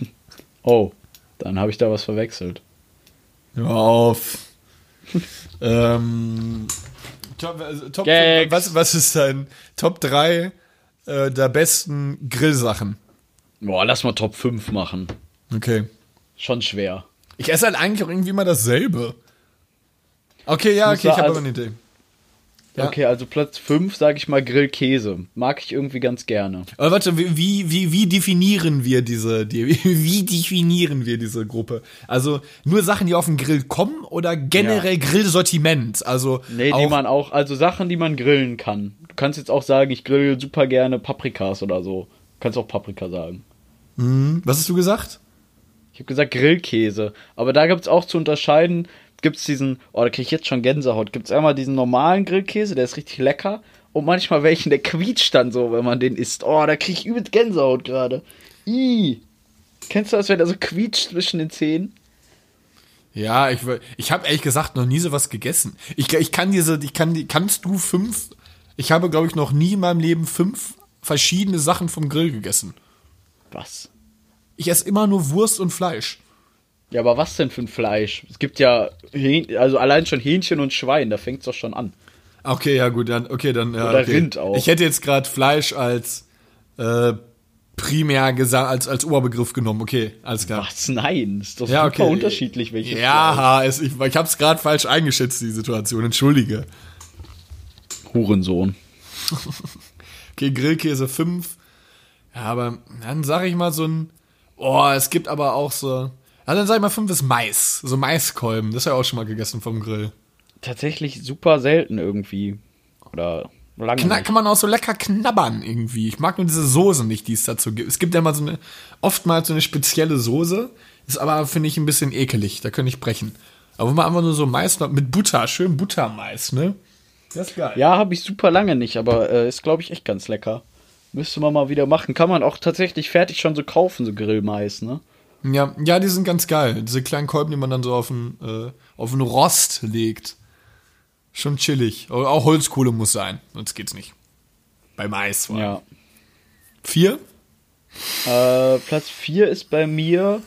Oh, dann habe ich da was verwechselt. Hör auf. ähm, top, also, top was, was ist dein Top 3 äh, der besten Grillsachen? Boah, lass mal Top 5 machen. Okay. Schon schwer. Ich esse halt eigentlich auch irgendwie immer dasselbe. Okay, ja, okay, ich habe also- aber eine Idee. Ja. Okay, also Platz 5, sage ich mal, Grillkäse. Mag ich irgendwie ganz gerne. Aber warte, wie, wie, wie, definieren wir diese, die, wie definieren wir diese Gruppe? Also nur Sachen, die auf den Grill kommen oder generell Grillsortiment? Also Nee, die man auch, also Sachen, die man grillen kann. Du kannst jetzt auch sagen, ich grill super gerne Paprikas oder so. Du kannst auch Paprika sagen. Hm, was hast du gesagt? Ich habe gesagt Grillkäse. Aber da gibt's auch zu unterscheiden, gibt's diesen, oh, da krieg ich jetzt schon Gänsehaut. Gibt's einmal diesen normalen Grillkäse, der ist richtig lecker. Und manchmal welchen, der quietscht dann so, wenn man den isst. Oh, da krieg ich übelst Gänsehaut gerade. Ih. Kennst du das, wenn der so quietscht zwischen den Zähnen? Ja, ich, ich habe ehrlich gesagt noch nie sowas gegessen. Ich, ich kann diese, ich kann die, kannst du fünf, ich habe glaube ich noch nie in meinem Leben fünf verschiedene Sachen vom Grill gegessen. Was? Ich esse immer nur Wurst und Fleisch. Ja, aber was denn für ein Fleisch? Es gibt ja, also allein schon Hähnchen und Schwein, da fängt's doch schon an. Okay, ja gut, dann, okay, dann, ja, Oder okay. Rind auch. Ich hätte jetzt gerade Fleisch als äh, primär gesagt, als, als Oberbegriff genommen. Okay, alles klar. Was? Nein, ist doch Ja, super okay. unterschiedlich, welches. Ja, es, ich, ich habe es gerade falsch eingeschätzt, die Situation. Entschuldige. Hurensohn. Okay, Grillkäse 5. Ja, aber dann sage ich mal so ein. Oh, es gibt aber auch so. Ja, dann sag ich mal 5 ist Mais. So Maiskolben. Das habe ich auch schon mal gegessen vom Grill. Tatsächlich super selten irgendwie. Oder lange Kna nicht. kann man auch so lecker knabbern irgendwie. Ich mag nur diese Soße nicht, die es dazu gibt. Es gibt ja mal so eine, oftmals so eine spezielle Soße. Ist aber, finde ich, ein bisschen ekelig. Da könnte ich brechen. Aber wenn man einfach nur so Mais mit Butter, schön Buttermais, ne? Das ist geil. Ja, habe ich super lange nicht, aber äh, ist, glaube ich, echt ganz lecker. Müsste man mal wieder machen. Kann man auch tatsächlich fertig schon so kaufen, so Grillmais, ne? Ja, ja, die sind ganz geil. Diese kleinen Kolben, die man dann so auf den, äh, auf den Rost legt. Schon chillig. Auch Holzkohle muss sein, sonst geht's nicht. Bei Mais. allem. Ja. Vier? Äh, Platz 4 ist bei mir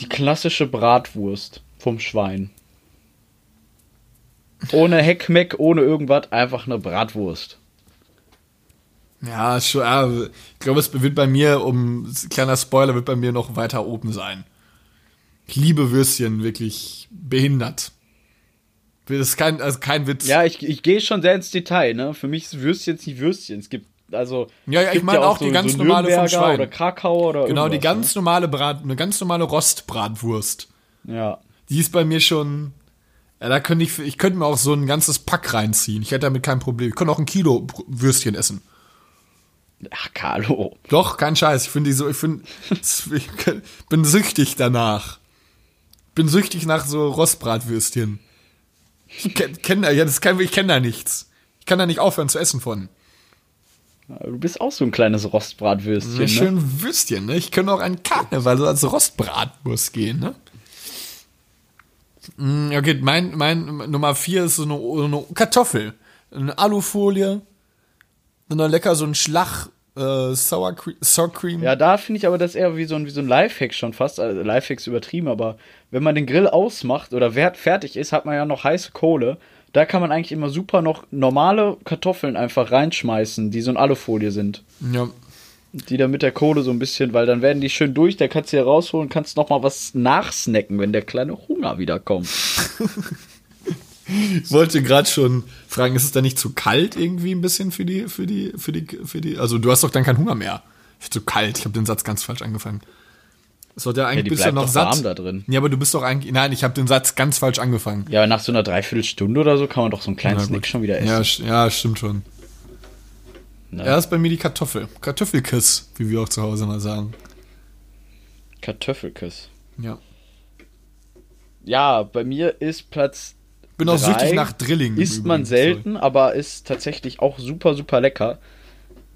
die klassische Bratwurst vom Schwein. Ohne Heckmeck, ohne irgendwas, einfach eine Bratwurst. Ja, schon, ja, ich glaube, es wird bei mir, um kleiner Spoiler, wird bei mir noch weiter oben sein. Ich liebe Würstchen wirklich behindert. Das ist kein, also kein Witz. Ja, ich, ich gehe schon sehr ins Detail, ne? Für mich ist Würstchen jetzt nicht Würstchen. Es gibt, also. Ja, ja, ich meine auch die ganz normale vom Schwein. Oder Krakauer oder genau, die ganz normale Brat, eine ganz normale Rostbratwurst. Ne? Ja. Die ist bei mir schon. Ja, da könnte ich, ich könnte mir auch so ein ganzes Pack reinziehen. Ich hätte damit kein Problem. Ich könnte auch ein Kilo Würstchen essen. Ach, Carlo. Doch, kein Scheiß. Ich finde die so, ich finde, ich bin süchtig danach. Bin süchtig nach so Rostbratwürstchen. Ich kenne kenn, da- ja, das kann, ich kenne da nichts. Ich kann da nicht aufhören zu essen von. Du bist auch so ein kleines Rostbratwürstchen, Ein ne? schön Würstchen, ne? Ich könnte auch an Karneval so als Rostbratwurst gehen, ne? Mm, Okay, mein, mein Nummer vier ist so eine, so eine Kartoffel. Eine Alufolie. Und dann lecker so ein Schlag äh, Sour, Cre Sour Cream. Ja, da finde ich aber das eher wie so ein, wie so ein Lifehack schon fast. Also Lifehacks übertrieben, aber wenn man den Grill ausmacht oder fertig ist, hat man ja noch heiße Kohle. Da kann man eigentlich immer super noch normale Kartoffeln einfach reinschmeißen, die so in Alufolie sind. ja. Die dann mit der Kohle so ein bisschen, weil dann werden die schön durch, da kannst du hier rausholen, kannst noch mal was nachsnacken, wenn der kleine Hunger wieder kommt. Ich wollte gerade schon fragen, ist es da nicht zu kalt irgendwie ein bisschen für die, für die, für die, für die, also du hast doch dann keinen Hunger mehr. Zu kalt, ich habe den Satz ganz falsch angefangen. Es wird ja eigentlich die bist du noch satt. warm da drin. Ja, aber du bist doch eigentlich, nein, ich habe den Satz ganz falsch angefangen. Ja, nach so einer Dreiviertelstunde oder so kann man doch so einen kleinen Na Snack gut. schon wieder essen. Ja, ja, stimmt schon. Ne? Er ist bei mir die Kartoffel. Kartoffelkiss, wie wir auch zu Hause mal sagen. Kartoffelkiss. Ja. Ja, bei mir ist Platz Bin auch süchtig nach Drilling. Isst man selten, aber ist tatsächlich auch super, super lecker.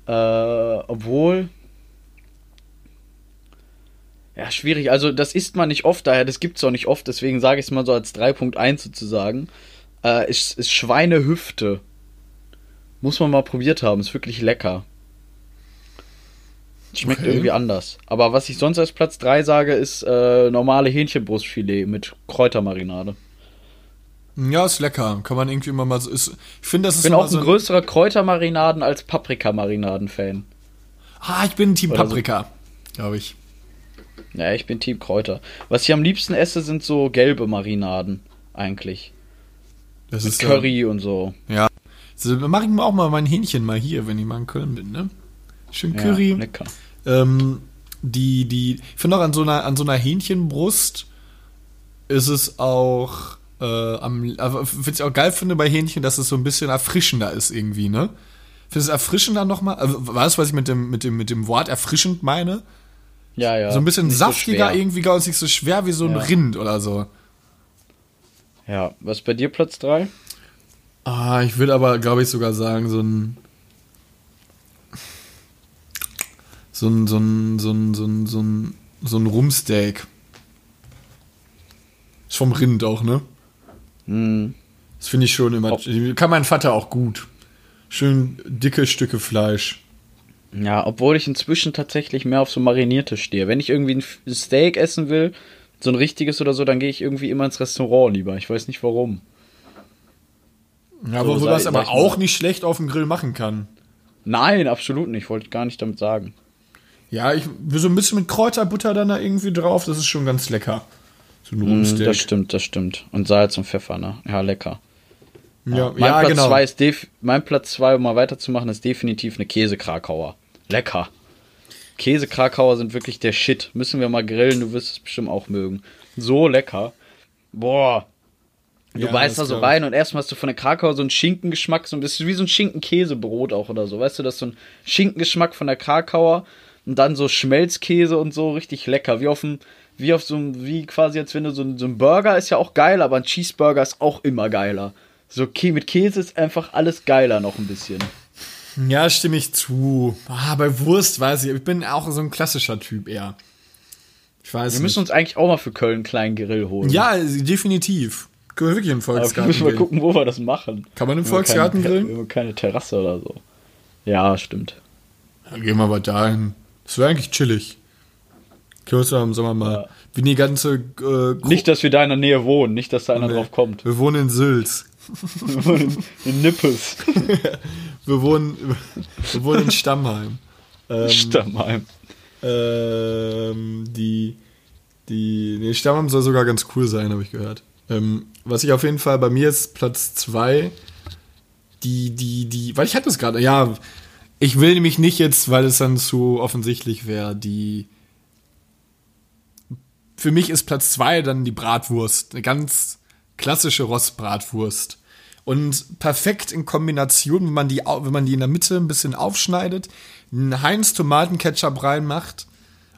Äh, obwohl. Ja, schwierig. Also, das isst man nicht oft, daher, das gibt's auch nicht oft, deswegen sage ich es mal so als 3.1 sozusagen. Äh, ist, ist Schweinehüfte. Muss man mal probiert haben, ist wirklich lecker. Schmeckt Okay. irgendwie anders. Aber was ich sonst als Platz 3 sage, ist äh, normale Hähnchenbrustfilet mit Kräutermarinade. Ja, ist lecker. Kann man irgendwie immer mal so. Ist, ich finde, das ist Ich bin auch so ein größerer Kräutermarinaden als Paprikamarinaden-Fan. Ah, ich bin Team Oder so. Paprika, glaube ich. Ja, ich bin Team Kräuter. Was ich am liebsten esse, sind so gelbe Marinaden, eigentlich. Das Mit ist Curry und so. Ja. So, mache ich mir auch mal mein Hähnchen mal hier, wenn ich mal in Köln bin, ne? Schön Ja, Curry. lecker. ähm, die, die, ich finde auch an so einer, an so einer Hähnchenbrust ist es auch, äh, am, was ich auch geil finde bei Hähnchen, dass es so ein bisschen erfrischender ist irgendwie, ne? Findest du es erfrischender nochmal? Also, weißt du, was ich mit dem, mit dem, mit dem Wort erfrischend meine? Ja, ja. so ein bisschen nicht so saftiger schwer. irgendwie, gar nicht so schwer wie so ein Ja. Rind oder so. Ja, was bei dir Platz 3? Ah, ich würde aber, glaube ich, sogar sagen, so ein. So ein, so ein, so ein, so ein, so ein, so ein Rumsteak. Ist vom Rind auch, ne? Hm. Das finde ich schon immer. Ob- Kann mein Vater auch gut. Schön dicke Stücke Fleisch. Ja, obwohl ich inzwischen tatsächlich mehr auf so marinierte stehe. Wenn ich irgendwie ein Steak essen will, so ein richtiges oder so, dann gehe ich irgendwie immer ins Restaurant lieber. Ich weiß nicht warum. Ja, So wo man sag aber auch nicht schlecht auf dem Grill machen kann. Nein, absolut nicht. Wollte ich gar nicht damit sagen. Ja, ich so ein bisschen mit Kräuterbutter dann da irgendwie drauf, das ist schon ganz lecker. So ein Rumsteak. das stimmt, das stimmt. Und Salz und Pfeffer, ne? Ja, lecker. ja, Mein ja Platz genau. zwei ist def mein Platz 2, um mal weiterzumachen, ist definitiv eine Käsekrakauer. Lecker. Käsekrakauer sind wirklich der Shit. Müssen wir mal grillen, du wirst es bestimmt auch mögen. So lecker. Boah. Du Ja, beißt da so rein und erstmal hast du von der Krakauer so einen Schinkengeschmack, so ein bisschen wie so ein Schinken-Käsebrot auch oder so. Weißt du, das ist so ein Schinkengeschmack von der Krakauer und dann so Schmelzkäse und so richtig lecker. Wie auf dem, wie auf so einem, wie quasi als wenn du so ein, so ein Burger ist ja auch geil, aber ein Cheeseburger ist auch immer geiler. So Kä- mit Käse ist einfach alles geiler noch ein bisschen. Ja, stimme ich zu. Ah, bei Wurst weiß ich, ich bin auch so ein klassischer Typ eher. Ich weiß Wir müssen nicht. uns eigentlich auch mal für Köln einen kleinen Grill holen. Ja, definitiv. Können wir wirklich im aber wir Volksgarten müssen mal grillen. gucken, wo wir das machen. Kann man im Wir Volksgarten keine, grillen? Wir keine Terrasse oder so. Ja, stimmt. Dann gehen wir aber dahin. Das wäre eigentlich chillig. Wir uns ja im Sommer mal. Ja. Wie die ganze. Äh, Nicht, dass wir da in der Nähe wohnen, nicht, dass da einer Nee. drauf kommt. Wir wohnen in Sülz. in Nippes. Wir wohnen, wir wohnen in Stammheim. Ähm, Stammheim. Ähm, die, die, nee, Stammheim soll sogar ganz cool sein, habe ich gehört. Ähm, was ich auf jeden Fall bei mir ist Platz zwei die, die, die, weil ich hatte es gerade, ja, ich will nämlich nicht jetzt, weil es dann zu offensichtlich wäre, die, für mich ist Platz zwei dann die Bratwurst, eine ganz klassische Rostbratwurst. Und perfekt in Kombination, wenn man die, wenn man die in der Mitte ein bisschen aufschneidet, einen Heinz Tomatenketchup reinmacht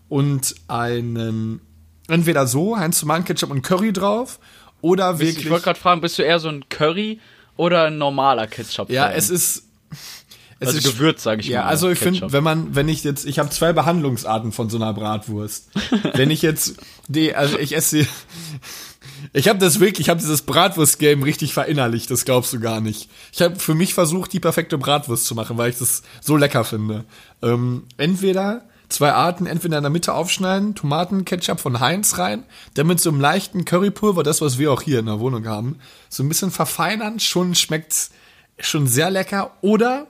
und einen, entweder so, Heinz Tomatenketchup und Curry drauf, oder Ich wirklich. wollte gerade fragen, bist du eher so ein Curry oder ein normaler Ketchup? Ja, es ist. Es Also ist Gewürz, sag ich ja, mal, also ich finde, wenn man, wenn ich jetzt, ich habe zwei Behandlungsarten von so einer Bratwurst. wenn ich jetzt, die, also ich esse, ich habe das wirklich, ich habe dieses Bratwurst-Game richtig verinnerlicht, das glaubst du gar nicht. Ich habe für mich versucht, die perfekte Bratwurst zu machen, weil ich das so lecker finde. Ähm, entweder zwei Arten, entweder in der Mitte aufschneiden, Tomaten, Ketchup von Heinz rein, dann mit so einem leichten Currypulver, das, was wir auch hier in der Wohnung haben, so ein bisschen verfeinern, schon schmeckt's schon sehr lecker. Oder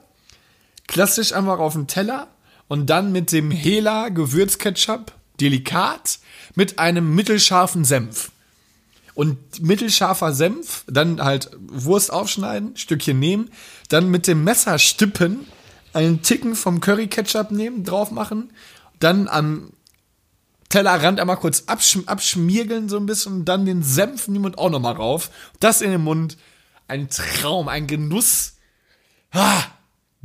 klassisch einfach auf den Teller und dann mit dem Hela Gewürzketchup delikat mit einem mittelscharfen Senf. und mittelscharfer Senf, dann halt Wurst aufschneiden, Stückchen nehmen, dann mit dem Messer stippen, einen Ticken vom Curry Ketchup nehmen, drauf machen, dann am Tellerrand einmal kurz absch abschmiergeln so ein bisschen und dann den Senf nehmen und auch nochmal rauf. Das in den Mund. Ein Traum, ein Genuss. Ah,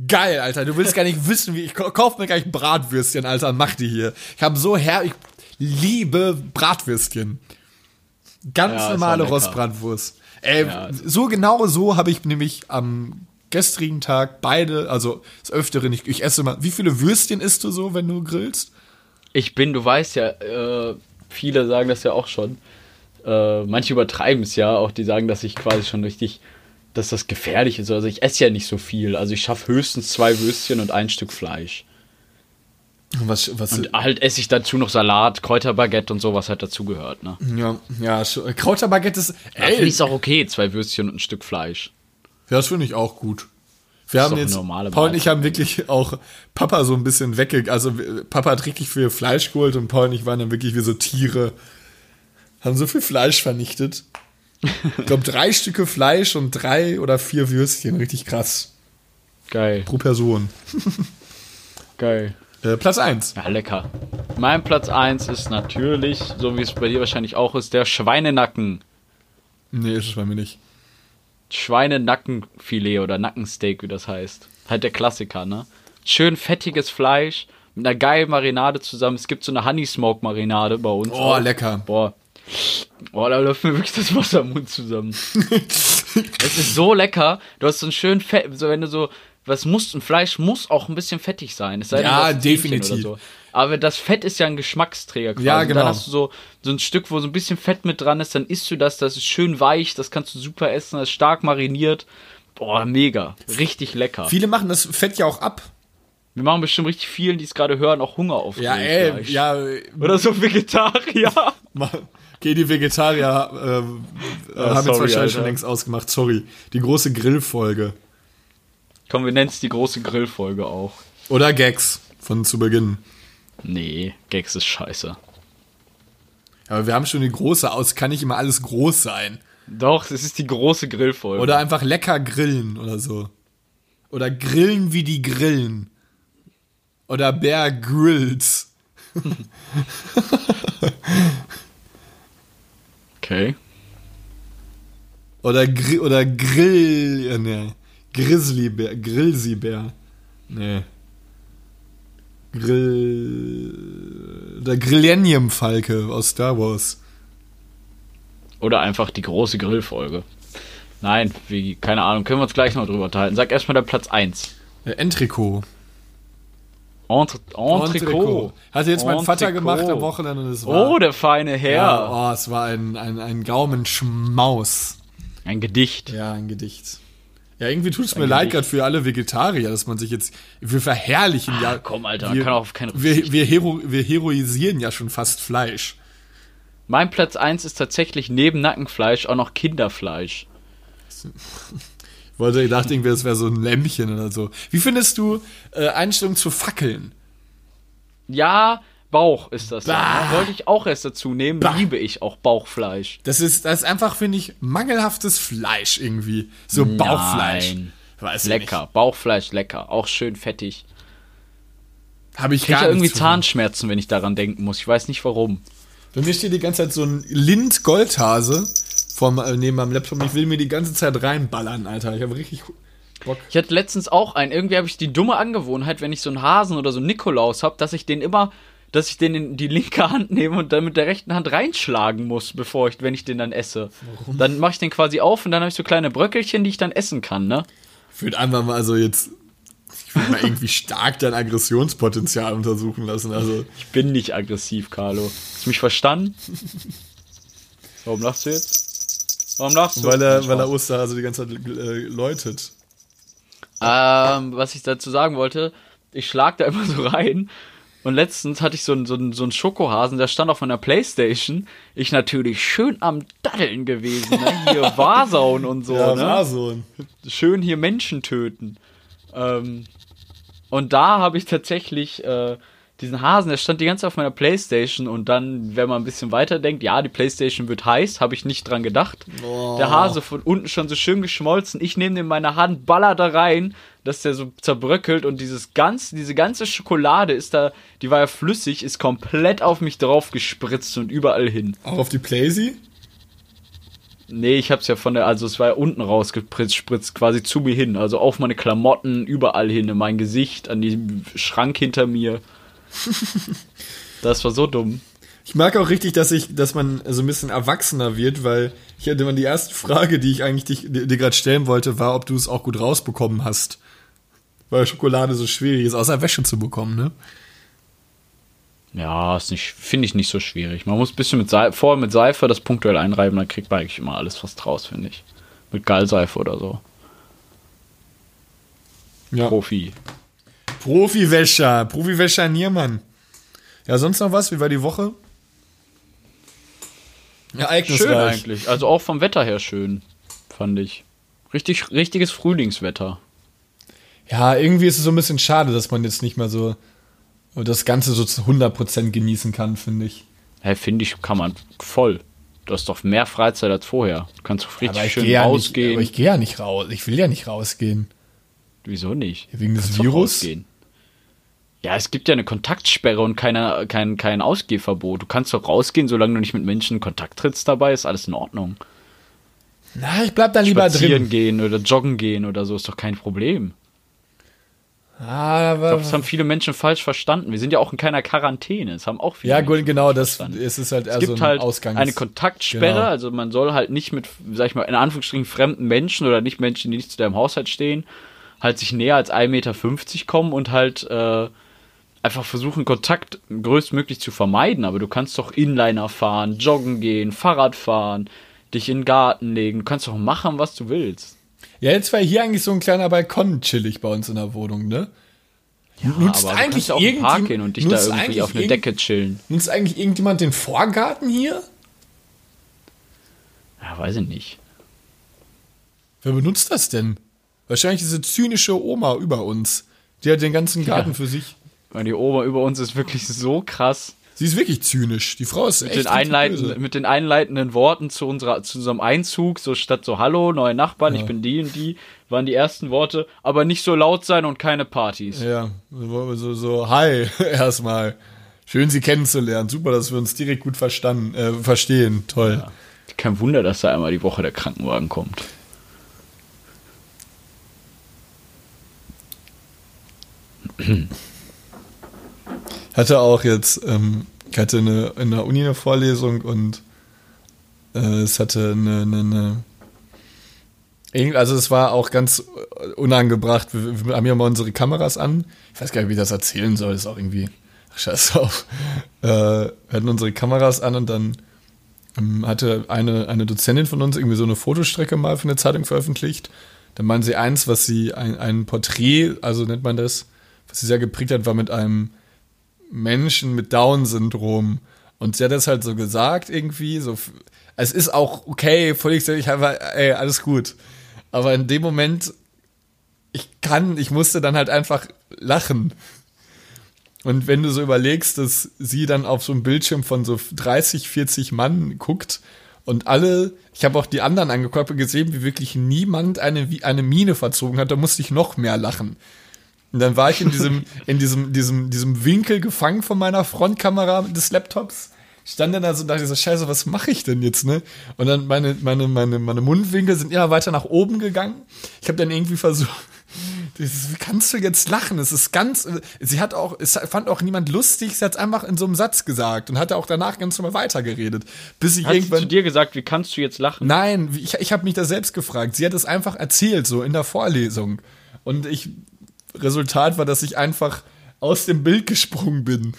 geil, Alter. Du willst gar nicht wissen, wie ich kauf mir gleich Bratwürstchen, Alter, mach die hier. Ich habe so her, ich liebe Bratwürstchen. Ganz Ja, normale. Rostbratwurst. Ey, Ja. so genau so habe ich nämlich am gestrigen Tag beide, also des Öfteren, ich, ich esse mal. Wie viele Würstchen isst du so, wenn du grillst? Ich bin, du weißt ja, äh, viele sagen das ja auch schon. Äh, manche übertreiben es ja, auch die sagen, dass ich quasi schon richtig, dass das gefährlich ist. Also ich esse ja nicht so viel. Also ich schaffe höchstens zwei Würstchen und ein Stück Fleisch. Was, was, Und halt esse ich dazu noch Salat, Kräuterbaguette und so, was halt dazugehört, ne? ja, ja, Krauterbaguette ist, Ja, finde ey, ich auch okay, zwei Würstchen und ein Stück Fleisch. Ja, das finde ich auch gut. Wir haben doch eine jetzt, normale Paul und ich haben wirklich auch Papa so ein bisschen wegge... Also Papa hat richtig viel Fleisch geholt und Paul und ich waren dann wirklich wie so Tiere. Haben so viel Fleisch vernichtet. Ich glaube, drei Stücke Fleisch und drei oder vier Würstchen. Richtig krass. Geil, Pro Person. geil. Äh, Platz eins. Ja, lecker. Mein Platz 1 ist natürlich, so wie es bei dir wahrscheinlich auch ist, der Schweinenacken. Nee, ist es bei mir nicht. Schweinenackenfilet oder Nackensteak, wie das heißt. Halt der Klassiker, ne? Schön fettiges Fleisch mit einer geilen Marinade zusammen. Es gibt so eine Honey Smoke Marinade bei uns. Oh, auch. lecker. Boah. Boah, da läuft mir wirklich das Wasser im Mund zusammen. es ist so lecker. Du hast so einen schönen Fett, so wenn du so was musst, ein Fleisch muss auch ein bisschen fettig sein. Es sei denn, Ja, ein definitiv. So. Aber das Fett ist ja ein Geschmacksträger quasi. Ja, genau. Dann hast du so, so ein Stück, wo so ein bisschen Fett mit dran ist, dann isst du das, das ist schön weich, das kannst du super essen, das ist stark mariniert. Boah, mega. Richtig lecker. Viele machen das Fett ja auch ab. Wir machen bestimmt richtig vielen, die es gerade hören, auch Hunger auf Ja, ey, Grillfleisch. ja. Oder so Vegetarier. Okay, die Vegetarier äh, äh, haben jetzt sorry, wahrscheinlich Alter. schon längst ausgemacht. Sorry. Die große Grillfolge. Komm, wir nennen es die große Grillfolge auch. Oder Gags von zu Beginn. Nee, Gags ist scheiße. Aber wir haben schon die große aus, kann nicht immer alles groß sein. Doch, es ist die große Grillfolge. Oder einfach lecker grillen oder so. Oder grillen wie die Grillen. Oder Bear Grills. Okay. Oder, Gri oder Grill. Ja, nee. Grizzlybär. Grillsybär. Nee. Grill. Der Grillenium-Falke aus Star Wars. Oder einfach die große Grillfolge. Nein, wie, keine Ahnung, können wir uns gleich noch drüber unterhalten. Sag erstmal der Platz 1. Äh, Entricot. Entre, Entrecot. Hatte jetzt mein Vater gemacht am Wochenende und es war. Oh, der feine Herr. ja, oh, es war ein, ein, ein Gaumenschmaus. Ein Gedicht. Ja, ein Gedicht. Ja, irgendwie tut es mir leid gerade für alle Vegetarier, dass man sich jetzt. Wir verherrlichen ja. komm, Alter, wir, kann auch auf keinen wir, wir, hero, wir heroisieren ja schon fast Fleisch. Mein Platz 1 ist tatsächlich neben Nackenfleisch auch noch Kinderfleisch. Ich wollte, ich dachte irgendwie, das wäre so ein Lämmchen oder so. Wie findest du äh, Einstellung zu Fackeln? Ja, Bauch ist das. Ja. Wollte ich auch erst dazu nehmen. Bah. Liebe ich auch Bauchfleisch. Das ist, das ist einfach, finde ich, mangelhaftes Fleisch irgendwie. So Bauchfleisch. Nein. Weiß ich Lecker. Bauchfleisch lecker. Auch schön fettig. nicht. Habe ich Ich gar ja irgendwie. Zahnschmerzen, wenn ich daran denken muss. Ich weiß nicht warum. Bei mir steht die ganze Zeit so ein Lind-Goldhase äh, neben meinem Laptop. Ich will mir die ganze Zeit reinballern, Alter. Ich habe richtig Bock. Ich hatte letztens auch einen. Irgendwie habe ich die dumme Angewohnheit, wenn ich so einen Hasen oder so einen Nikolaus habe, dass ich den immer, dass ich den in die linke Hand nehme und dann mit der rechten Hand reinschlagen muss, bevor ich, wenn ich den dann esse. Dann mache ich den quasi auf und dann habe ich so kleine Bröckelchen, die ich dann essen kann, ne? Ich würde einfach mal so jetzt. Ich würde mal irgendwie stark dein Aggressionspotenzial untersuchen lassen. Also, Ich bin nicht aggressiv, Carlo. Hast du mich verstanden? Warum lachst du jetzt? Warum lachst du? weil er, weil er. Osterhase die ganze Zeit äh, läutet. Ähm, was ich dazu sagen wollte, ich schlag da immer so rein. Und letztens hatte ich so einen, so einen, so einen Schokohasen, der stand auf meiner Playstation. Ich natürlich schön am Daddeln gewesen, ne? Hier Warzone und so, ja, ne? ein- schön hier Menschen töten. Ähm, und da habe ich tatsächlich äh, diesen Hasen, der stand die ganze Zeit auf meiner Playstation und dann, wenn man ein bisschen weiter denkt, ja, die Playstation wird heiß, habe ich nicht dran gedacht. Der Hase von unten schon so schön geschmolzen. Ich nehme den in meine Hand, baller da rein, dass der so zerbröckelt und dieses ganz, diese ganze Schokolade ist da, die war ja flüssig, ist komplett auf mich drauf gespritzt und überall hin. Auch auf die Playsee? Nee, ich hab's ja von der, also es war ja unten rausgespritzt, quasi zu mir hin. Also auf meine Klamotten, überall hin, in mein Gesicht, an den Schrank hinter mir. das war so dumm. Ich mag auch richtig, dass ich, dass man so ein bisschen erwachsener wird, weil ich hatte mal die erste Frage, die ich eigentlich dich, dir, dir gerade stellen wollte, war, ob du es auch gut rausbekommen hast. Weil Schokolade so schwierig ist, außer Wäsche zu bekommen, ne? Ja, ist nicht, finde ich nicht so schwierig. Man muss ein bisschen mit Seife, vorher mit Seife das punktuell einreiben, dann kriegt man eigentlich immer alles fast raus, finde ich. Mit Gallseife oder so. Ja. Profi. Profi-Wäscher, Profi-Wäscher Niermann. Ja, sonst noch was? Wie war die Woche? Ereignisreich. Schön eigentlich. Also auch vom Wetter her schön, fand ich. Richtig, richtiges Frühlingswetter. Ja, irgendwie ist es so ein bisschen schade, dass man jetzt nicht mehr so das Ganze so zu 100% genießen kann, finde ich. Hey, finde ich, kann man voll. Du hast doch mehr Freizeit als vorher. Du kannst doch richtig Aber ich schön gehe ja, nicht, rausgehen. aber ich gehe ja nicht raus. Ich will ja nicht rausgehen. Wieso nicht? Wegen des Virus? rausgehen. Ja, es gibt ja eine Kontaktsperre und keine, kein, kein Ausgehverbot. Du kannst doch rausgehen, solange du nicht mit Menschen in Kontakt trittst dabei, ist alles in Ordnung. Na, ich bleib da lieber Spazieren drin. gehen oder joggen gehen oder so ist doch kein Problem. Ah, Ich aber, glaube, das haben viele Menschen falsch verstanden. Wir sind ja auch in keiner Quarantäne. Das haben auch viele ja, gut, genau, das es ist halt eher Es gibt so ein halt Ausgangs eine Kontaktsperre, Genau. also man soll halt nicht mit, sag ich mal, in Anführungsstrichen fremden Menschen oder nicht Menschen, die nicht zu deinem Haushalt stehen, halt sich näher als 1,50 Meter kommen und halt äh, einfach versuchen, Kontakt größtmöglich zu vermeiden. Aber du kannst doch Inliner fahren, joggen gehen, Fahrrad fahren, dich in den Garten legen. Du kannst doch machen, was du willst. Ja, jetzt war hier eigentlich so ein kleiner Balkon chillig bei uns in der Wohnung, ne? nutzt aber du eigentlich kannst ja auch im Park irgendjem- gehen und dich da irgendwie auf eine Decke chillen. Nutzt eigentlich irgendjemand den Vorgarten hier? Ja, weiß ich nicht. Wer benutzt das denn? Wahrscheinlich diese zynische Oma über uns. Die hat den ganzen Garten für sich. Weil die Oma über uns ist wirklich so krass. Sie ist wirklich zynisch. Die Frau ist Mit echt den, einleitenden, böse. mit den einleitenden Worten zu, unserer, zu unserem Einzug, so statt so Hallo, neue Nachbarn, ich bin die und die, waren die ersten Worte, aber nicht so laut sein und keine Partys. Ja, so, so, so hi, erstmal. Schön, Sie kennenzulernen. Super, dass wir uns direkt gut verstanden, äh, verstehen. Toll. Kein Wunder, dass da einmal die Woche der Krankenwagen kommt. Hatte auch jetzt, ähm, ich hatte eine, in der Uni eine Vorlesung und äh, es hatte eine, eine, eine also es war auch ganz unangebracht. Wir, wir haben ja mal unsere Kameras an. Ich weiß gar nicht, wie ich das erzählen soll. Das ist auch irgendwie. Scheiß auf. Äh, wir hatten unsere Kameras an und dann ähm, hatte eine, eine Dozentin von uns irgendwie so eine Fotostrecke mal für eine Zeitung veröffentlicht. Dann meinen sie eins, was sie, ein, ein Porträt, also nennt man das, was sie sehr geprägt hat, war mit einem Menschen mit Down-Syndrom. Und sie hat das halt so gesagt irgendwie, so, es ist auch okay, völlig, ich habe, ey, alles gut. Aber in dem Moment, ich kann, ich musste dann halt einfach lachen. Und wenn du so überlegst, dass sie dann auf so einem Bildschirm von so 30, 40 Mann guckt und alle, ich habe auch die anderen angeguckt gesehen, wie wirklich niemand eine, eine Miene verzogen hat, da musste ich noch mehr lachen. Und dann war ich in diesem, in diesem, diesem, diesem Winkel gefangen von meiner Frontkamera des Laptops. Stand dann da so und dachte so, scheiße, was mache ich denn jetzt, ne? Und dann meine, meine, meine, meine Mundwinkel sind immer weiter nach oben gegangen. Ich habe dann irgendwie versucht, dieses, wie kannst du jetzt lachen? Es ist ganz, sie hat auch, es fand auch niemand lustig, sie hat es einfach in so einem Satz gesagt und hat auch danach ganz normal weitergeredet. Bis ich Hat sie irgendwann. zu dir gesagt, wie kannst du jetzt lachen? Nein, ich, ich habe mich da selbst gefragt. Sie hat es einfach erzählt, so in der Vorlesung. Und ich, Resultat war, dass ich einfach aus dem Bild gesprungen bin,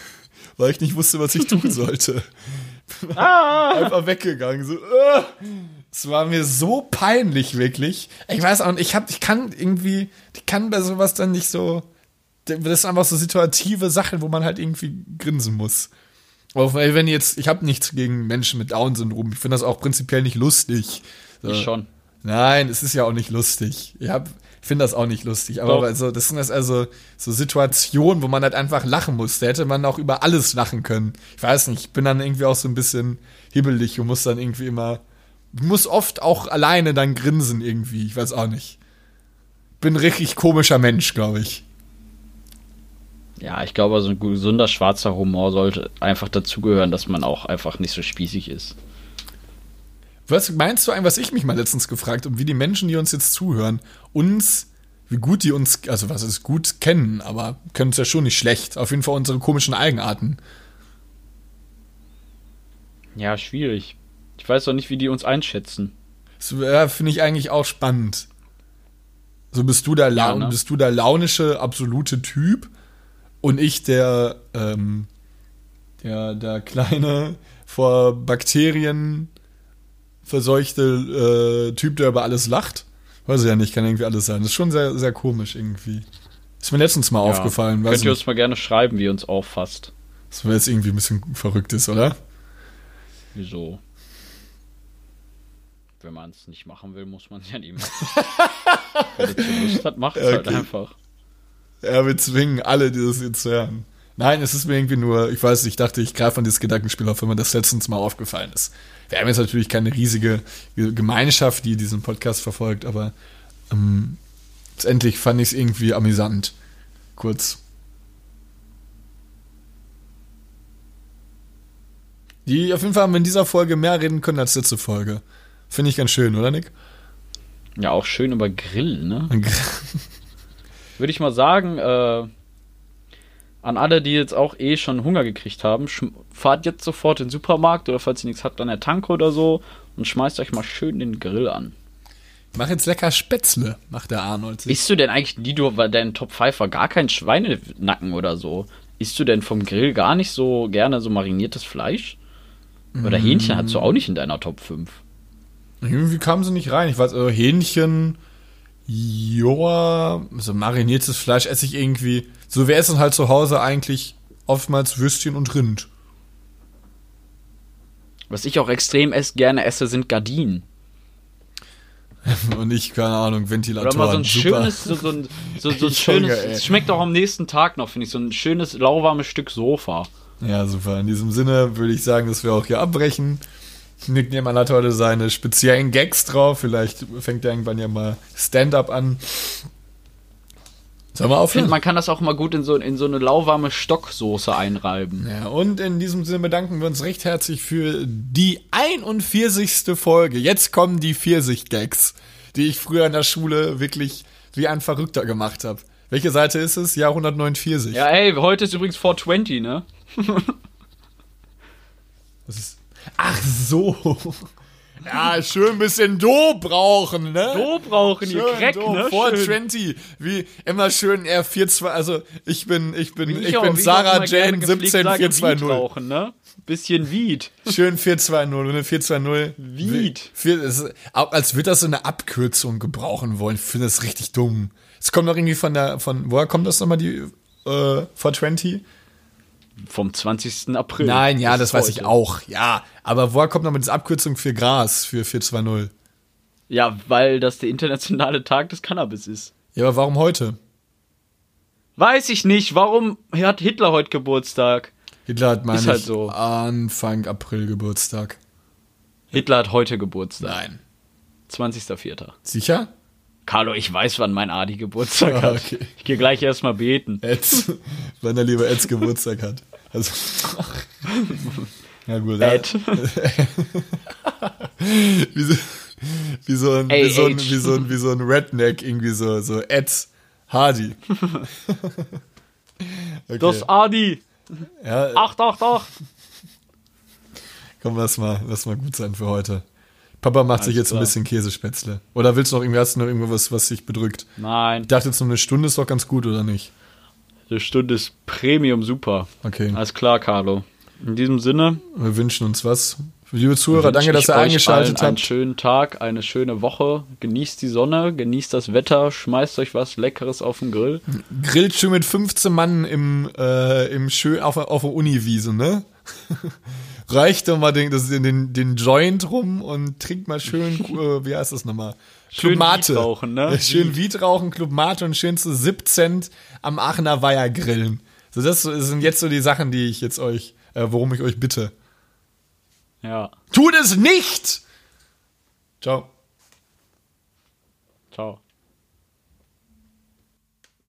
weil ich nicht wusste, was ich tun sollte. einfach weggegangen. So, äh. es war mir so peinlich, wirklich. Ich weiß auch ich, hab, ich kann irgendwie, ich kann bei sowas dann nicht so. Das ist einfach so situative Sachen, wo man halt irgendwie grinsen muss. Auch weil, wenn jetzt, ich habe nichts gegen Menschen mit Down-Syndrom. Ich finde das auch prinzipiell nicht lustig. So. Ich schon. Nein, es ist ja auch nicht lustig. Ich hab, finde das auch nicht lustig. Aber Doch. also, das sind das also so Situationen, wo man halt einfach lachen muss. Da hätte man auch über alles lachen können. Ich weiß nicht, ich bin dann irgendwie auch so ein bisschen hibbelig und muss dann irgendwie immer. Ich muss oft auch alleine dann grinsen irgendwie. Ich weiß auch nicht. Bin ein richtig komischer Mensch, glaube ich. Ja, ich glaube, so ein gesunder schwarzer Humor sollte einfach dazugehören, dass man auch einfach nicht so spießig ist. Was meinst du eigentlich, was ich mich mal letztens gefragt habe, wie die Menschen, die uns jetzt zuhören, uns, wie gut die uns, also was ist gut kennen, aber können es ja schon nicht schlecht. Auf jeden Fall unsere komischen Eigenarten. Ja, schwierig. Ich weiß doch nicht, wie die uns einschätzen. Das ja, finde ich eigentlich auch spannend. So bist du der, Ja, Laun ne? bist du der launische, absolute Typ und ich der, ähm, der, der kleine, vor Bakterien verseuchte äh, Typ, der über alles lacht. Weiß ich ja nicht, kann irgendwie alles sein. Das ist schon sehr, sehr komisch irgendwie. Ist mir letztens mal aufgefallen, weiß Könnt ihr uns mal gerne schreiben, wie ihr uns auffasst. das wäre jetzt irgendwie ein bisschen verrückt ist, oder? Wieso? Wenn man es nicht machen will, muss man es ja nicht machen. Wenn ihr zu Lust hat, macht es halt Okay. einfach. Ja, wir zwingen alle, die das jetzt hören. Nein, es ist mir irgendwie nur, ich weiß nicht, ich dachte, ich greife an dieses Gedankenspiel auf, wenn mir das letztens mal aufgefallen ist. Wir haben jetzt natürlich keine riesige Gemeinschaft, die diesen Podcast verfolgt, aber ähm, letztendlich fand ich es irgendwie amüsant. Kurz. Die auf jeden Fall haben wir in dieser Folge mehr reden können als letzte Folge. Finde ich ganz schön, oder Nick? Ja, auch schön über Grill, ne? Würde ich mal sagen, äh, an alle, die jetzt auch eh schon Hunger gekriegt haben, fahrt jetzt sofort in den Supermarkt oder falls ihr nichts habt an der Tanke oder so und schmeißt euch mal schön den Grill an. Mach jetzt lecker Spätzle, macht der Arnold. sich. Isst du denn eigentlich du, weil dein Top 5 war gar kein Schweinenacken oder so? Isst du denn vom Grill gar nicht so gerne so mariniertes Fleisch? Oder Hähnchen hast du auch nicht in deiner Top 5? Irgendwie kamen sie nicht rein. Ich weiß, also Hähnchen, Joa, so mariniertes Fleisch esse ich irgendwie. So wir essen halt zu Hause eigentlich oftmals Würstchen und Rind. Was ich auch extrem ess, gerne esse, sind Gardinen. Und ich, keine Ahnung, Oder Ventilatoren. mal so ein Super. schönes, so, so ein, so, so ein Hunger, schönes, ey. es schmeckt auch am nächsten Tag noch, finde ich, so ein schönes, lauwarmes Stück Sofa. Ja, super. In diesem Sinne würde ich sagen, dass wir auch hier abbrechen. Nick Niemann hat heute seine speziellen Gags drauf. Vielleicht fängt er irgendwann ja mal Stand-up an. Sollen wir Ich finde, aufhören? man kann das auch mal gut in so, in so eine lauwarme Stocksoße einreiben. Ja, und in diesem Sinne bedanken wir uns recht herzlich für die 41. Folge. Jetzt kommen die Pfirsich-Gags, die ich früher in der Schule wirklich wie ein Verrückter gemacht habe. Welche Seite ist es? Jahr 149. Ja, ey, heute ist übrigens 420, ne? Das ist Ach so. Ja, schön ein bisschen Do brauchen, ne? Do brauchen, ihr Crack, Do, ne? 420. Wie immer schön R42, also ich bin, ich bin, ich, bin ich auch Sarah immer gerne Jane gepflegt sage, Weed 17420. rauchen, ne? Bisschen Weed. Schön 420, oder 420. Vied. Vier- es ist- auch Als wird das so eine Abkürzung gebrauchen wollen. Ich finde das richtig dumm. Es kommt doch irgendwie von der, von, woher kommt das nochmal, die, äh, 420? Vom 20. April. Nein, ja, das, ist weiß ich auch, ja. Aber woher kommt nochmal diese Abkürzung für Gras, für 420? Ja, weil das der internationale Tag des Cannabis ist. Ja, aber warum heute? Weiß ich nicht, warum hat Hitler heute Geburtstag? Hitler hat, meine halt so. Anfang April Geburtstag. Hitler hat heute Geburtstag. Nein. 20.04. Sicher? Carlo, ich weiß, wann mein Adi Geburtstag Ah, hat. okay. Ich gehe gleich erstmal beten. Ed, wenn er lieber Eds Geburtstag hat. Also, ja gut. Ed. Wie so, wie so ein, wie so ein, wie so ein, wie so ein Redneck, irgendwie so, so Ed Hardy. Okay. Das Adi. ja, 888. komm, lass mal, lass mal gut sein für heute. Papa macht sich Alles jetzt ein klar. bisschen Käsespätzle. Oder willst du noch irgendwie, hast du noch irgendwas, was sich bedrückt? Nein, Ich dachte jetzt nur eine Stunde ist doch ganz gut, oder nicht? Die Stunde ist Premium super. Okay. Alles klar, Carlo. In diesem Sinne, Wir wünschen uns was. Liebe Zuhörer, danke, dass ich ihr euch eingeschaltet allen Einen habt. schönen Tag, eine schöne Woche. Genießt die Sonne, genießt das Wetter, schmeißt euch was Leckeres auf den Grill. Grillt schön mit 15 Mann im, äh, im schön auf, auf der Uniwiese, ne? reicht doch mal den, das, den, den Joint rum und trinkt mal schön, äh, wie heißt das nochmal? Schön Club Mate. Weed rauchen, ne? Schön Wied rauchen, Club Mate und schön zu 17 am Aachener Weiher grillen. So, das sind jetzt so die Sachen, die ich jetzt euch, äh, worum ich euch bitte. Ja. Tut es nicht! Ciao. Ciao.